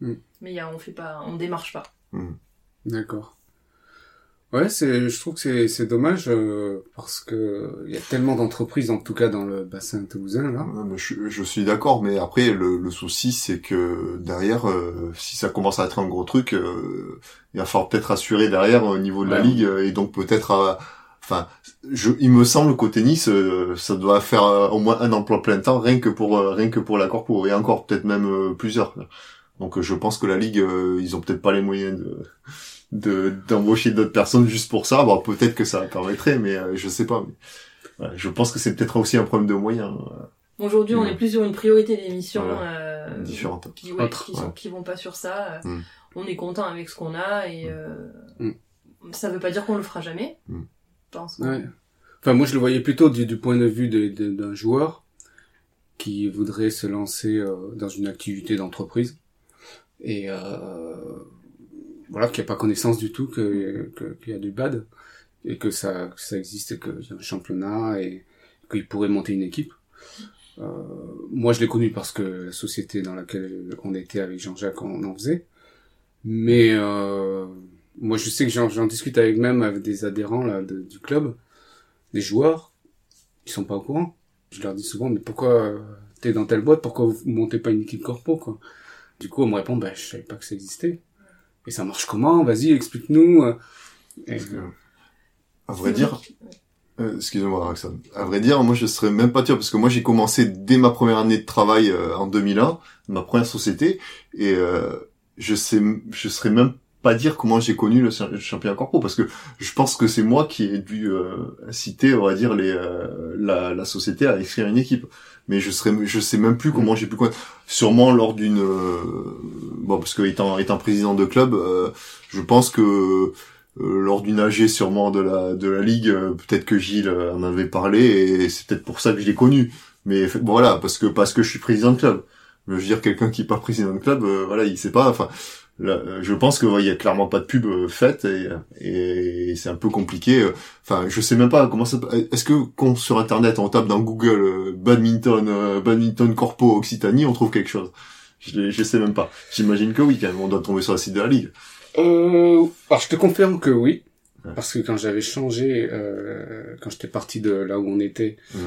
Mm. Mais il y a, on fait pas, on démarche pas. D'accord. Ouais, c'est, je trouve que c'est, c'est dommage euh, parce que il y a tellement d'entreprises, en tout cas dans le bassin toulousain là. Ouais, je, je suis d'accord, mais après le, le souci c'est que derrière, euh, si ça commence à être un gros truc, euh, il va falloir peut-être assurer derrière au niveau de la ligue euh, et donc peut-être, enfin, je, il me semble qu'au tennis, euh, ça doit faire euh, au moins un emploi plein temps rien que pour rien que pour la corpo et encore peut-être même euh, plusieurs. Donc je pense que la ligue, euh, ils ont peut-être pas les moyens de de d'embaucher d'autres personnes juste pour ça. Bon, peut-être que ça permettrait, mais euh, je sais pas. Mais, ouais, je pense que c'est peut-être aussi un problème de moyens. Aujourd'hui, on Mm. est plus sur une priorité d'émissions Voilà. euh, Différentes. qui, ouais, Autre, qui, sont, ouais. qui vont pas sur ça. euh, Mm. On est content avec ce qu'on a et euh, Mm. ça veut pas dire qu'on le fera jamais. Mm. Je pense. Ouais. Enfin, moi, je le voyais plutôt du, du point de vue de- de- d'un joueur qui voudrait se lancer euh, dans une activité d'entreprise et euh, voilà qui a pas connaissance du tout qu'il y a du bad et que ça que ça existe et qu'il y a un championnat et qu'il pourrait monter une équipe. Euh, moi, je l'ai connu parce que la société dans laquelle on était avec Jean-Jacques, on en faisait. Mais euh, moi, je sais que j'en discute avec même avec des adhérents là du club, des joueurs, ils sont pas au courant. Je leur dis souvent, mais pourquoi euh, t'es dans telle boîte, pourquoi vous montez pas une équipe corpo quoi? Du coup, on me répond, ben je savais pas que ça existait. Et ça marche comment? Vas-y, explique-nous. Et, à vrai dire, euh, excusez-moi, Roxane. À vrai dire, moi, je serais même pas sûr parce que moi, j'ai commencé dès ma première année de travail euh, en 2001, ma première société, et euh, je sais, je serais même pas dire comment j'ai connu le, championnat corpo parce que je pense que c'est moi qui ai dû euh, inciter, on va dire, les, la, la, société à écrire une équipe. Mais je serais, je sais même plus comment j'ai pu connaître. Sûrement lors d'une, bon, parce que étant, étant président de club, je pense que euh, lors d'une AG sûrement de la de la ligue, euh, peut-être que Gilles euh, en avait parlé et c'est peut-être pour ça que je l'ai connu. Mais voilà, parce que parce que je suis président de club. Je veux dire quelqu'un qui est pas président de club, voilà, il sait pas. Enfin, je pense que il y a clairement pas de pub faite et, et c'est un peu compliqué. Enfin, je sais même pas comment ça. Est-ce que quand sur internet on tape dans Google badminton badminton corpo Occitanie, on trouve quelque chose? Je, je sais même pas. J'imagine que oui, quand même, on doit tomber sur le site de la ligue. Euh, alors je te confirme que oui, parce que quand j'avais changé, euh, quand j'étais parti de là où on était, mmh.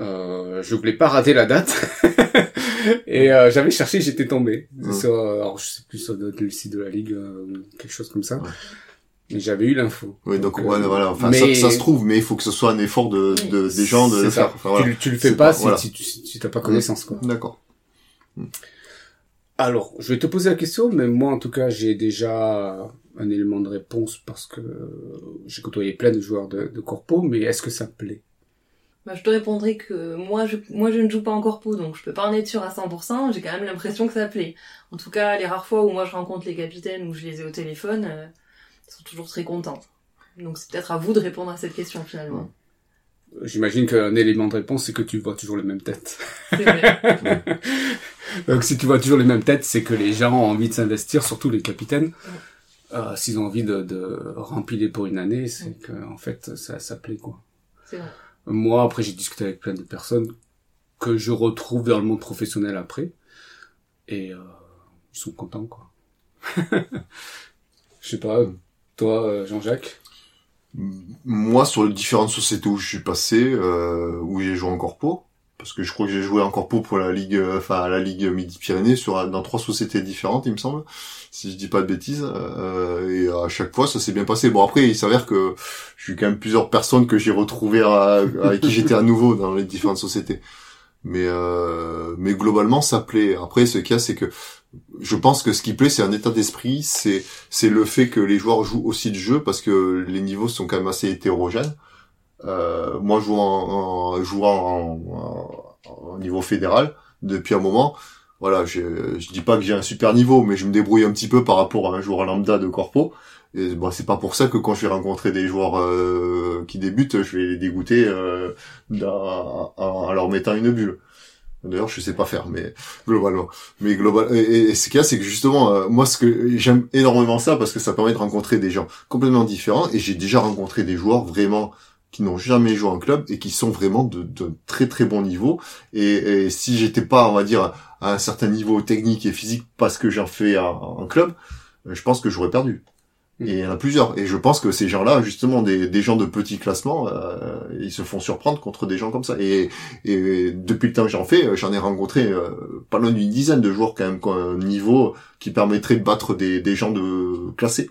Euh, je voulais pas rater la date. *laughs* et euh, j'avais cherché, j'étais tombé mmh. sur, alors je sais plus sur le site de la ligue, euh, quelque chose comme ça. Mais j'avais eu l'info. Oui, donc, voilà, voilà. Enfin, ça, ça, se trouve, mais il faut que ce soit un effort de, de des gens de le faire. Enfin, voilà. tu, tu, le fais pas, si, si, tu si, t'as pas connaissance, quoi. D'accord. Alors, je vais te poser la question, mais moi, en tout cas, j'ai déjà un élément de réponse parce que j'ai côtoyé plein de joueurs de, de corpo, mais est-ce que ça plaît? Bah, je te répondrai que moi je, moi je ne joue pas en corpo, donc je peux pas en être sûr à 100%, j'ai quand même l'impression que ça plaît. En tout cas, les rares fois où moi je rencontre les capitaines ou je les ai au téléphone, euh, ils sont toujours très contents. Donc c'est peut-être à vous de répondre à cette question finalement. J'imagine qu'un élément de réponse, c'est que tu vois toujours les mêmes têtes. C'est vrai. *laughs* Donc si tu vois toujours les mêmes têtes, c'est que les gens ont envie de s'investir, surtout les capitaines. Euh, S'ils ont envie de, de remplir pour une année, c'est que en fait ça, ça plaît quoi. Vrai. Moi après j'ai discuté avec plein de personnes que je retrouve dans le monde professionnel après et euh, ils sont contents quoi. *laughs* Je sais pas, toi euh, Jean-Jacques? Moi sur les différentes sociétés où je suis passé, euh, où j'ai joué en corpo, parce que je crois que j'ai joué encore pour pour la ligue, euh, enfin la ligue Midi-Pyrénées sur dans trois sociétés différentes, il me semble, si je dis pas de bêtises. Euh, et à chaque fois, ça s'est bien passé. Bon après, il s'avère que je suis quand même plusieurs personnes que j'ai retrouvées avec qui j'étais à nouveau dans les différentes sociétés. Mais euh, mais globalement, ça plaît. Après, ce qu'il y a, c'est que je pense que ce qui plaît, c'est un état d'esprit, c'est c'est le fait que les joueurs jouent aussi le jeu parce que les niveaux sont quand même assez hétérogènes. Euh, moi, jouant en, jouant en, niveau fédéral depuis un moment, voilà, je, je dis pas que j'ai un super niveau, mais je me débrouille un petit peu par rapport à un joueur lambda de corpo. Et bon, c'est pas pour ça que quand je vais rencontrer des joueurs euh, qui débutent, je vais les dégoûter euh, en, leur mettant une bulle. D'ailleurs, je sais pas faire, mais globalement. Mais global. Et, ce qu'il y a, c'est que justement, euh, moi, ce que j'aime énormément ça parce que ça permet de rencontrer des gens complètement différents. Et j'ai déjà rencontré des joueurs vraiment qui n'ont jamais joué en club et qui sont vraiment de, de très très bon niveau. Et, et si j'étais pas, on va dire, à un certain niveau technique et physique parce que j'en fais en, club, je pense que j'aurais perdu. Mm. Et il y en a plusieurs. Et je pense que ces gens-là, justement, des, des gens de petit classement, euh, ils se font surprendre contre des gens comme ça. Et, et depuis le temps que j'en fais, j'en ai rencontré euh, pas loin d'une dizaine de joueurs quand même, quoi, un niveau qui permettrait de battre des, des gens de classés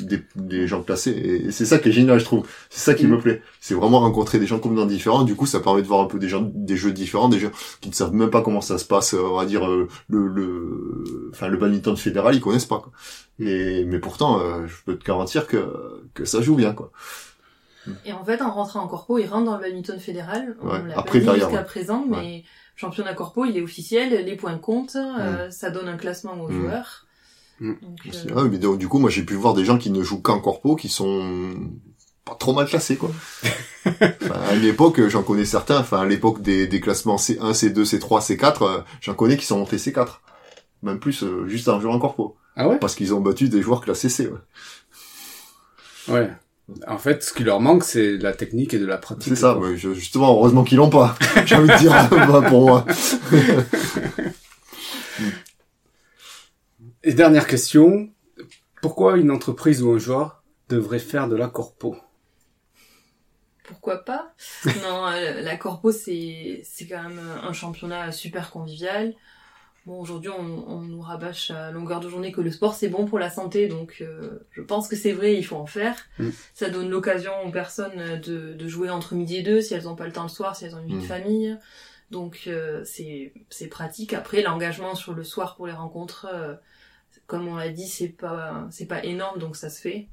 des, des gens classés et c'est ça qui est génial je trouve. C'est ça qui me mm. plaît. C'est vraiment rencontrer des gens complètement différents. Du coup ça permet de voir un peu des gens des jeux différents des gens qui ne savent même pas comment ça se passe on va dire euh, le le enfin le badminton fédéral ils connaissent pas quoi. et mais pourtant euh, je peux te garantir que que ça joue bien quoi. Et en fait en rentrant en corpo il rentre dans le badminton fédéral. On l'a après jusqu'à présent mais championnat corpo il est officiel les points comptent euh, mm. ça donne un classement aux mm. joueurs Mm. Donc, euh, ah, mais du coup, moi, j'ai pu voir des gens qui ne jouent qu'en corpo, qui sont pas trop mal classés quoi. *laughs* Enfin, à une époque, j'en connais certains. Enfin, à l'époque des, des classements C1, C2, C3, C4, euh, j'en connais qui sont montés C4, même plus euh, juste en jouant en corpo, Ah ouais? Parce qu'ils ont battu des joueurs classés C. Ouais. Ouais. En fait, ce qui leur manque, c'est de la technique et de la pratique. C'est ça. quoi. ouais, je- justement, heureusement qu'ils l'ont pas. *laughs* J'ai envie de dire *laughs* bah, pour moi. Et dernière question. Pourquoi une entreprise ou un joueur devrait faire de la corpo? Pourquoi pas? *laughs* Non, euh, la corpo c'est c'est quand même un championnat super convivial. Bon, aujourd'hui on, on nous rabâche à longueur de journée que le sport c'est bon pour la santé, donc euh, je pense que c'est vrai, il faut en faire. Mm. Ça donne l'occasion aux personnes de, de jouer entre midi et deux si elles n'ont pas le temps le soir, si elles ont une vie Mm. de famille. Donc euh, c'est c'est pratique. Après l'engagement sur le soir pour les rencontres, euh, comme on l'a dit, c'est pas c'est pas énorme, donc ça se fait.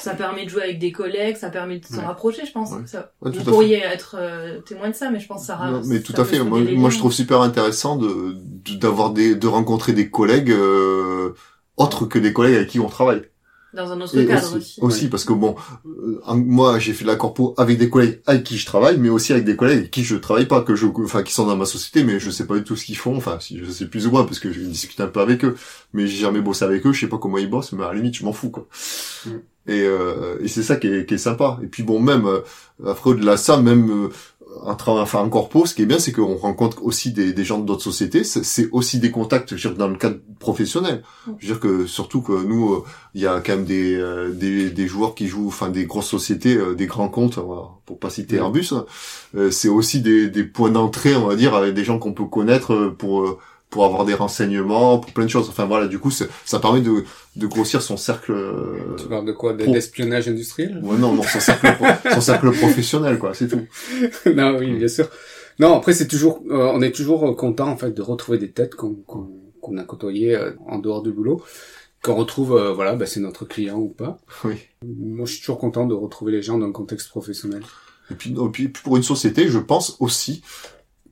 Ça permet de jouer avec des collègues, ça permet de s'en Ouais. rapprocher, je pense. Ouais. Ça, Ouais, tout vous fait. pourriez être euh, témoin de ça, mais je pense que ça Non, mais ça tout à fait. Moi, je trouve super intéressant de de- d'avoir des de rencontrer des collègues euh, autres que des collègues avec qui on travaille. Dans un autre Et cadre aussi, aussi. aussi, parce que bon, euh, moi j'ai fait de la corpo avec des collègues avec qui je travaille, mais aussi avec des collègues avec qui je travaille pas, que je, enfin qui sont dans ma société, mais je sais pas du tout ce qu'ils font. Enfin, si je sais plus ou moins parce que je discute un peu avec eux, mais j'ai jamais bossé avec eux, je sais pas comment ils bossent, mais à la limite je m'en fous quoi. Mm. Et, euh, et c'est ça qui est, qui est sympa. Et puis bon, même euh, après au-delà de ça, même euh, en travaillant, enfin en corpo, ce qui est bien, c'est qu'on rencontre aussi des, des gens d'autres sociétés. C'est c'est aussi des contacts, je veux dire, dans le cadre professionnel. Je veux dire que surtout que nous, euh, il y a quand même des, euh, des des joueurs qui jouent, enfin des grosses sociétés, euh, des grands comptes, pour pas citer Ouais. Airbus. hein. Euh, c'est aussi des, des points d'entrée, on va dire, avec des gens qu'on peut connaître euh, pour euh, pour avoir des renseignements, pour plein de choses. Enfin voilà, du coup, ça permet de de grossir son cercle. euh, Tu parles de quoi? De- Pro. D'espionnage industriel? Ouais, non, non, son cercle, *laughs* son cercle professionnel, quoi, c'est tout. *laughs* Non, oui, bien sûr. Non, après c'est toujours, euh, on est toujours euh, content en fait de retrouver des têtes qu'on qu'on qu'on a côtoyées euh, en dehors du boulot, qu'on retrouve, euh, voilà, bah, c'est notre client ou pas. Oui. Moi, je suis toujours content de retrouver les gens dans le contexte professionnel. Et puis, et puis pour une société, je pense aussi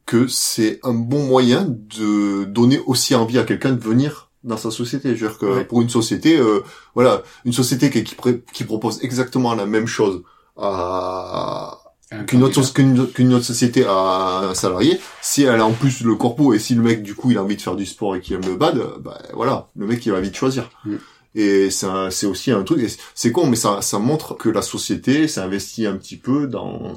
que c'est un bon moyen de donner aussi envie à quelqu'un de venir dans sa société. Je veux dire que Ouais. pour une société, euh, voilà, une société qui, qui, pré- qui propose exactement la même chose à Un qu'une autre, candidat. soci- qu'une qu'une autre société à un salarié, si elle a en plus le corpo et si le mec du coup il a envie de faire du sport et qu'il aime le bad, bah voilà, le mec il va vite choisir. Mm. Et c'est aussi un truc, c'est- c'est con, mais ça, ça montre que la société s'investit un petit peu dans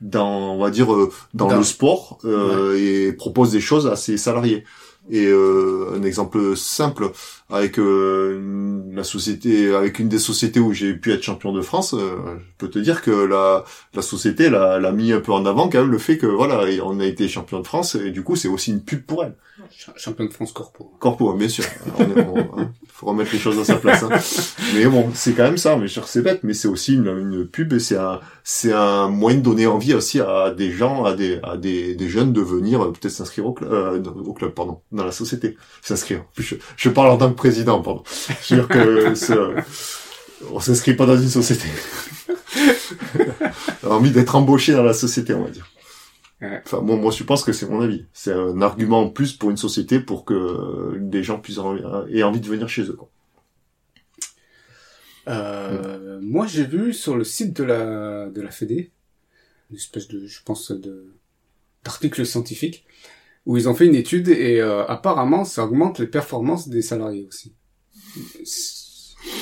dans on va dire euh, dans, Dans- le sport euh, et propose des choses à ses salariés. Et euh, un exemple simple avec euh, la société, avec une des sociétés où j'ai pu être champion de France, euh, je peux te dire que la la société l'a l'a mis un peu en avant quand même le fait que voilà, on a été champion de France et du coup c'est aussi une pub pour elle. Ch- Champion de France corpo. Corpo, bien sûr. On est- on- hein, faut remettre les choses à sa place. hein. *laughs* Mais bon, c'est quand même ça. Mais c'est bête, mais c'est aussi une, une pub et c'est un, c'est un moyen de donner envie aussi à des gens, à des, à des, des jeunes de venir euh, peut-être s'inscrire au, cl- euh, au club, pardon, dans la société, s'inscrire. Je, je parle en tant que président, pardon. Je veux dire que *laughs* on s'inscrit pas dans une société. *laughs* on a envie d'être embauché dans la société, on va dire. Ouais. Enfin, moi, moi, je pense que c'est mon avis. C'est un argument en plus pour une société pour que des gens puissent avoir- aient envie de venir chez eux. Quoi. Euh, Moi, j'ai vu sur le site de la de la Fédé une espèce de, je pense, de d'article scientifique où ils ont fait une étude et euh, apparemment ça augmente les performances des salariés aussi.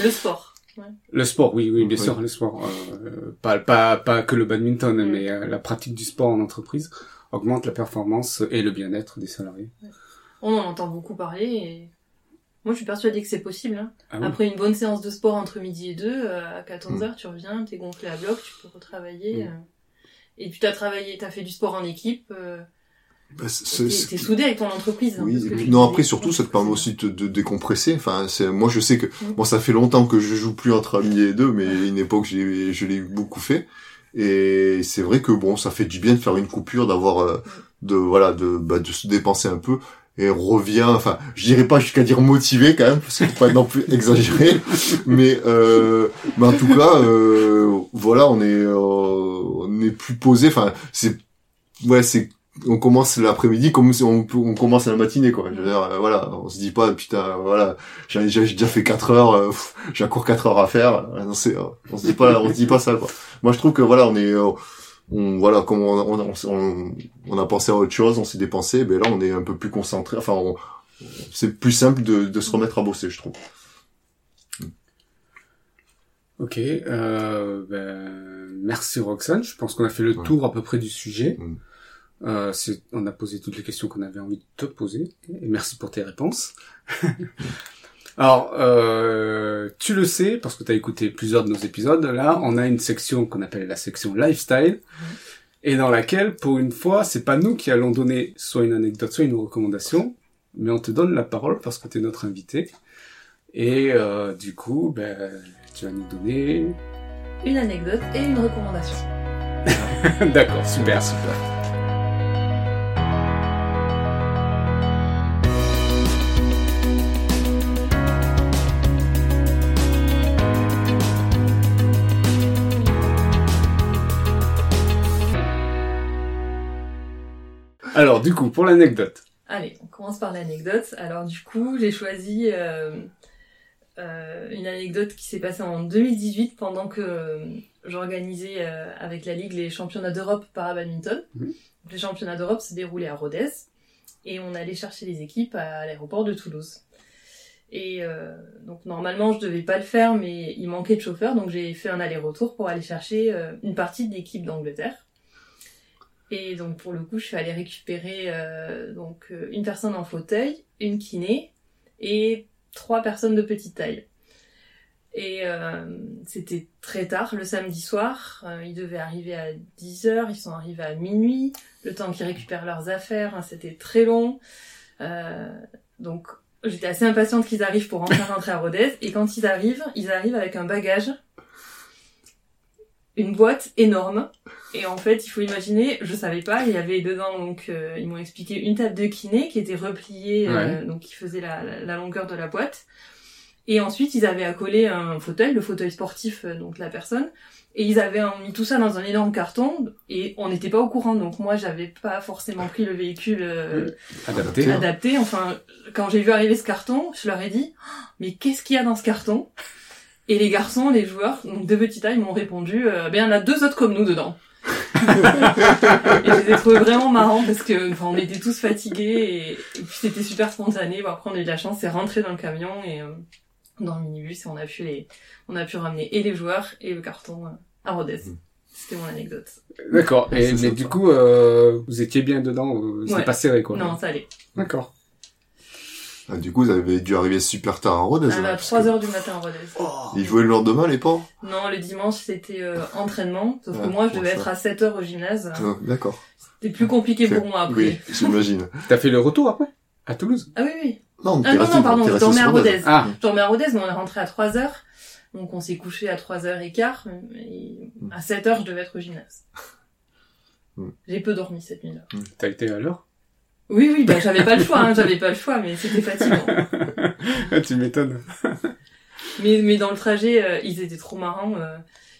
Le sport. Ouais. Le sport, oui, oui, bien Oui. sûr, le sport. Euh, pas, pas, pas que le badminton, Mm. mais euh, la pratique du sport en entreprise augmente la performance et le bien-être des salariés. On en entend beaucoup parler et moi je suis persuadée que c'est possible. hein. Ah oui. Après une bonne séance de sport entre midi et deux, euh, à 14h tu reviens, t'es gonflé à bloc, tu peux retravailler. Mm. euh, et puis t'as travaillé, t'as fait du sport en équipe, euh, Bah, c'est- t'es c'est- t'es soudé avec ton entreprise. hein, Oui, parce que non, après surtout, ça te permet aussi de, de décompresser. Enfin, c'est moi je sais que bon, ça fait longtemps que je joue plus entre midi et deux, mais une époque j'ai- je l'ai beaucoup fait. Et c'est vrai que bon, ça fait du bien de faire une coupure, d'avoir, euh, de voilà, de bah, de se dépenser un peu et revient. Enfin, je dirais pas jusqu'à dire motivé quand même, parce que faut pas non plus *laughs* exagérer. mais euh, mais en tout cas, euh, voilà, on est euh, on est plus posé. Enfin, c'est ouais, c'est on commence l'après-midi comme si on, on commence la matinée quoi. Je veux dire, euh, voilà, on se dit pas putain voilà, j'ai j'ai déjà fait 4 heures, euh, pff, j'ai encore 4 heures à faire. Euh, Non, c'est, euh, on se dit pas, on se dit pas ça quoi. Moi je trouve que voilà, on est, on voilà, comme on, on, on, on a pensé à autre chose, on s'est dépensé, ben là on est un peu plus concentré. Enfin, on- c'est plus simple de, de se remettre à bosser, je trouve. Ok, euh, ben, merci Roxane. Je pense qu'on a fait le tour à peu près du sujet. Mm. Euh, on a posé toutes les questions qu'on avait envie de te poser. Et merci pour tes réponses. *laughs* Alors, euh, tu le sais, parce que tu as écouté plusieurs de nos épisodes, là, on a une section qu'on appelle la section lifestyle, et dans laquelle, pour une fois, c'est pas nous qui allons donner soit une anecdote, soit une recommandation, mais on te donne la parole parce que tu es notre invité. Et euh, du coup, ben, tu vas nous donner Une anecdote et une recommandation. *laughs* D'accord, super, super. Alors, du coup, pour l'anecdote. Allez, on commence par l'anecdote. Alors du coup, j'ai choisi euh, euh, une anecdote qui s'est passée en 2018 pendant que euh, j'organisais avec la Ligue les championnats d'Europe para badminton. Mhm. Les championnats d'Europe se déroulaient à Rodez et on allait chercher les équipes à l'aéroport de Toulouse. Et euh, donc normalement je devais pas le faire, mais il manquait de chauffeur, donc j'ai fait un aller-retour pour aller chercher euh, une partie de l'équipe d'Angleterre. Et donc pour le coup, je suis allée récupérer euh, donc euh, une personne en fauteuil, une kiné et trois personnes de petite taille. Et euh, c'était très tard le samedi soir. Euh, ils devaient arriver à 10h, ils sont arrivés à minuit. Le temps qu'ils récupèrent leurs affaires, hein, c'était très long. Euh, donc j'étais assez impatiente qu'ils arrivent pour enfin *laughs* rentrer à Rodez. Et quand ils arrivent, ils arrivent avec un bagage, une boîte énorme. Et en fait, il faut imaginer, je savais pas, il y avait dedans donc euh, ils m'ont expliqué une table de kiné qui était repliée, euh, donc qui faisait la, la, la longueur de la boîte. Et ensuite, ils avaient accolé un fauteuil, le fauteuil sportif euh, donc la personne, et ils avaient mis tout ça dans un énorme carton et on n'était pas au courant. Donc moi, j'avais pas forcément pris le véhicule euh, Adapté. adapté. Enfin, quand j'ai vu arriver ce carton, je leur ai dit Oh, mais qu'est-ce qu'il y a dans ce carton? Et les garçons, les joueurs, donc de petite taille, m'ont répondu euh, ben il y en a deux autres comme nous dedans. *laughs* et je les ai trouvés vraiment marrants parce que enfin on était tous fatigués et, et puis c'était super spontané. Bon, après on a eu de la chance, c'est rentré dans le camion et euh, dans le minibus et on a pu les on a pu ramener et les joueurs et le carton euh, à Rodez. Mm. C'était mon anecdote. D'accord. Et C'est mais sympa. du coup, euh, vous étiez bien dedans. C'était Ouais. pas serré, quoi. Non, ça allait. D'accord. Ah, du coup, vous avez dû arriver super tard à Rodez. À là, 3 parce heures du matin à Rodez. que Ils jouaient le lendemain, les pauvres? Non, le dimanche, c'était euh, entraînement. Sauf que Ouais, moi, je devais être à 7 heures au gymnase. Ah, D'accord. C'était plus compliqué pour moi après. Oui, j'imagine. T'as fait le retour après? À Toulouse? Ah oui, oui. Non, Ah non, non, pardon, je dormais à Rodez. Ah, Je dormais à Rodez, mais on est rentré à 3 heures. Donc on s'est couché à 3h15. Et à 7 heures, je devais être au gymnase. Mm. J'ai peu dormi cette nuit-là. t'as été à l'heure? Oui, oui, bah j'avais pas le choix, hein, j'avais pas le choix, mais c'était fatigant. Ah, Tu m'étonnes. Mais, mais dans le trajet, euh, ils étaient trop marrants. euh,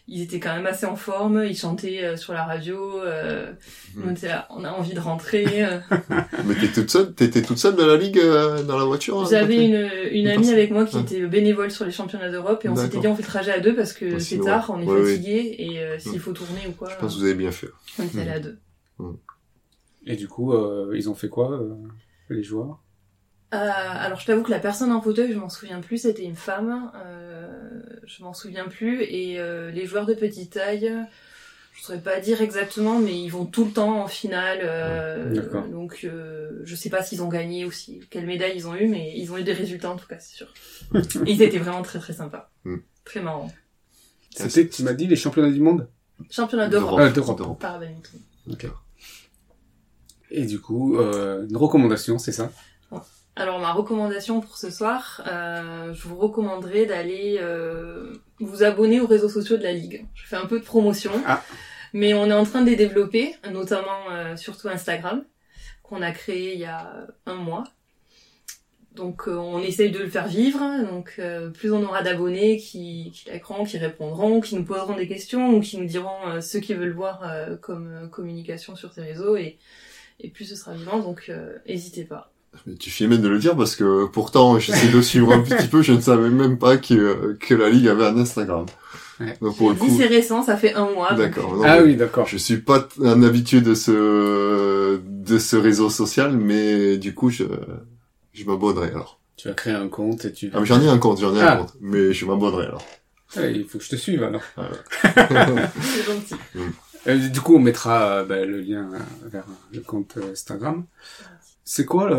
ils étaient quand même assez en forme. Ils chantaient euh, sur la radio. Euh, Mhm. on était là, on a envie de rentrer. *laughs* Mais t'es toute seule, t'étais toute seule dans la ligue, dans la voiture hein, J'avais une, une amie avec moi qui était bénévole sur les championnats d'Europe et on s'était dit on fait le trajet à deux parce que c'est tard, on est Ouais, fatigué et s'il faut tourner ou quoi, Je pense que vous avez bien fait. on était allé Mhm. à deux. Et du coup, euh, ils ont fait quoi, euh, les joueurs? Euh, alors je t'avoue que la personne en fauteuil, je m'en souviens plus, c'était une femme, euh, je m'en souviens plus et euh, les joueurs de petite taille, je saurais pas dire exactement, mais ils vont tout le temps en finale, euh, D'accord. donc euh, je sais pas s'ils ont gagné ou si quelle médaille ils ont eu, mais ils ont eu des résultats en tout cas, c'est sûr. et *laughs* ils étaient vraiment très très sympas, Mm. très marrants. C'était, tu m'as dit, les championnats du monde? Championnat d'Europe. Ah, d'Europe. Par badminton. Ok. Et du coup, euh, une recommandation, c'est ça? Alors ma recommandation pour ce soir, euh, je vous recommanderais d'aller euh, vous abonner aux réseaux sociaux de la Ligue. Je fais un peu de promotion, Ah. mais on est en train de les développer, notamment euh, surtout Instagram, qu'on a créé il y a un mois. Donc on essaye de le faire vivre, donc plus on aura d'abonnés qui, qui likeront, qui répondront, qui nous poseront des questions ou qui nous diront ce qu'ils veulent voir comme communication sur ces réseaux et, et plus ce sera vivant. Donc, n'hésitez pas. Mais tu fais même de le dire parce que pourtant j'essaie de suivre un petit peu, je ne savais même pas que, que la Ligue avait un Instagram. Ouais. Donc pour le coup, c'est récent, ça fait un mois. D'accord. Ah oui, d'accord. Je suis pas un habitué de ce de ce réseau social, mais du coup, je je m'abonnerai alors. Tu vas créer un compte et tu. Ah, j'en ai un compte, j'en ai un ah. compte, mais je m'abonnerai alors. Ouais, il faut que je te suive alors. *laughs* c'est gentil. Euh, du coup, on mettra euh, bah, le lien vers le compte euh, Instagram. C'est quoi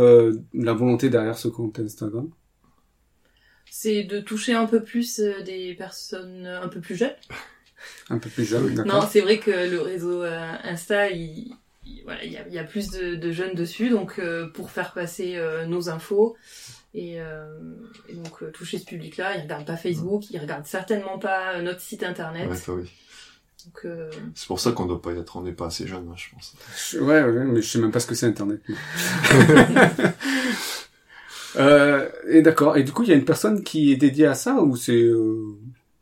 la volonté derrière ce compte Instagram? C'est de toucher un peu plus euh, des personnes un peu plus jeunes. *laughs* Un peu plus jeunes, d'accord. Non, c'est vrai que le réseau euh, Insta, il, voilà, il y a, plus de, jeunes dessus, donc euh, pour faire passer nos infos et, donc toucher ce public-là, ils regardent pas Facebook, ils regardent certainement pas notre site internet. Ouais, ça oui. C'est pour ça qu'on doit pas y être, on n'est pas assez jeune, hein, je pense. ouais, ouais, mais je sais même pas ce que c'est Internet. *laughs* Euh, et d'accord. Et du coup, il y a une personne qui est dédiée à ça ou c'est euh...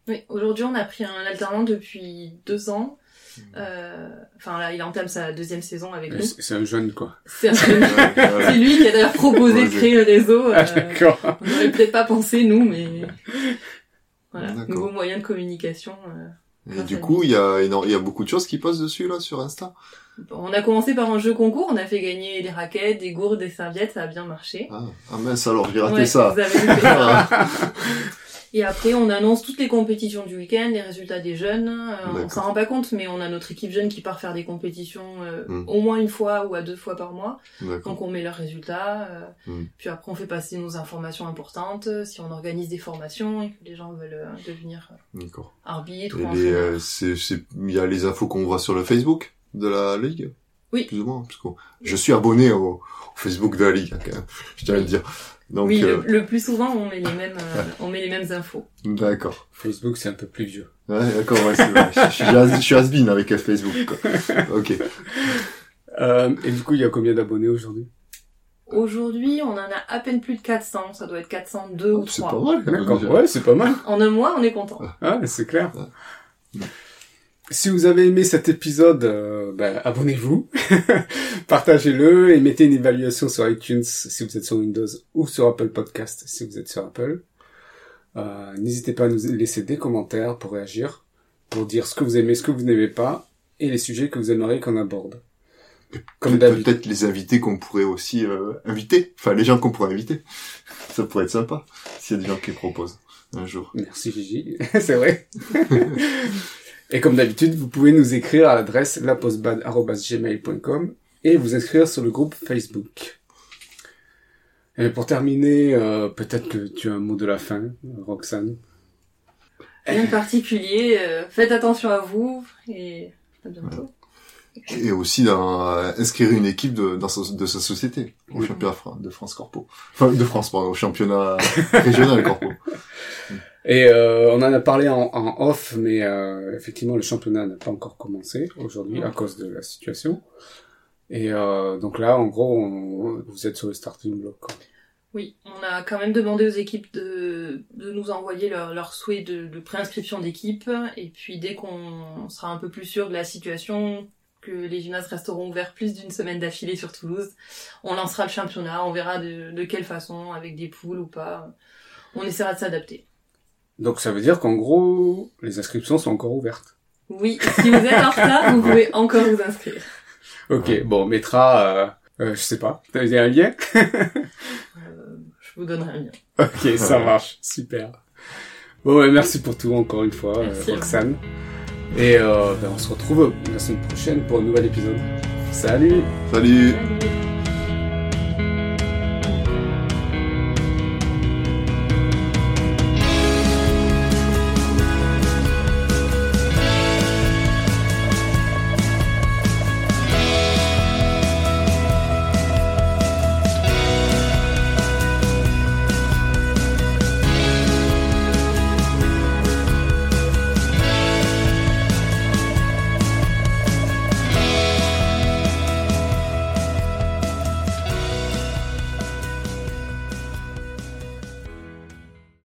Oui, aujourd'hui, on a pris un alternant depuis deux ans. Hmm. Euh, enfin là, il entame sa deuxième saison avec nous. C'est un jeune quoi. *laughs* C'est lui qui a d'ailleurs proposé de créer le réseau. Ah, euh, d'accord. On n'aurait peut-être pas pensé nous, mais *laughs* voilà, nouveau moyen de communication. Euh, et du coup, il y a, il y a beaucoup de choses qui passent dessus là sur Insta. On a commencé par un jeu concours, on a fait gagner des raquettes, des gourdes, des serviettes, ça a bien marché. Ah, ah mince alors, j'ai raté ça. *laughs* *laughs* Et après, on annonce toutes les compétitions du week-end, les résultats des jeunes. Euh, on s'en rend pas compte, mais on a notre équipe jeune qui part faire des compétitions euh, hmm. au moins une fois ou à deux fois par mois. Donc on met leurs résultats. Euh, hmm. Puis après, on fait passer nos informations importantes. Si on organise des formations et que les gens veulent devenir arbitres. Il y a les infos qu'on voit sur le Facebook de la Ligue? Oui. Plus ou moins. Parce que je suis abonné au, Facebook de la Ligue, hein, je tiens à le dire. Donc, oui, euh, le, plus souvent, on met les mêmes, euh, on met les mêmes infos. D'accord. Facebook, c'est un peu plus vieux. Ouais, d'accord, ouais, c'est vrai. je, suis has avec Facebook, quoi. Ok. Euh, et du coup, il y a combien d'abonnés aujourd'hui? Aujourd'hui, on en a à peine plus de 400. Ça doit être 402 ou 3. C'est pas mal. D'accord. Ouais, c'est pas mal. En un mois, on est content. Ah, c'est clair. Si vous avez aimé cet épisode, euh, ben, abonnez-vous, *laughs* partagez-le et mettez une évaluation sur iTunes si vous êtes sur Windows ou sur Apple Podcast si vous êtes sur Apple. Euh, N'hésitez pas à nous laisser des commentaires pour réagir, pour dire ce que vous aimez, ce que vous n'aimez pas et les sujets que vous aimeriez qu'on aborde. Comme d'habitude. Peut-être les invités qu'on pourrait aussi euh, inviter, enfin les gens qu'on pourrait inviter. Ça pourrait être sympa s'il y a des gens qui proposent un jour. Merci Gigi, *laughs* c'est vrai. *laughs* Et comme d'habitude, vous pouvez nous écrire à l'adresse lapostbad.gmail.com et vous inscrire sur le groupe Facebook. Et pour terminer, euh, peut-être que tu as un mot de la fin, Roxane. Rien de particulier. Euh, faites attention à vous et à bientôt. Et aussi d'inscrire une équipe de, dans sa, de sa société au championnat de France Corpo. Enfin, de France, pardon, au championnat régional Corpo. *laughs* Et euh, on en a parlé en, en off, mais euh, effectivement, le championnat n'a pas encore commencé aujourd'hui à cause de la situation. Et euh, donc là, en gros, vous êtes sur le starting block. Oui, on a quand même demandé aux équipes de, de nous envoyer leur, leur souhait de, de préinscription d'équipe. Et puis dès qu'on sera un peu plus sûr de la situation, que les gymnases resteront ouverts plus d'une semaine d'affilée sur Toulouse, on lancera le championnat. On verra de, de quelle façon, avec des poules ou pas. On essaiera de s'adapter. Donc ça veut dire qu'en gros, les inscriptions sont encore ouvertes. Oui, si vous êtes en retard, vous pouvez encore vous inscrire. Ok, bon, on mettra, euh, euh, je sais pas, avez un lien? Euh, Je vous donnerai un lien. Ok, ça marche, super. Bon, ouais, merci pour tout encore une fois, euh, Roxane. Et euh, ben, on se retrouve la semaine prochaine pour un nouvel épisode. Salut Salut, Salut.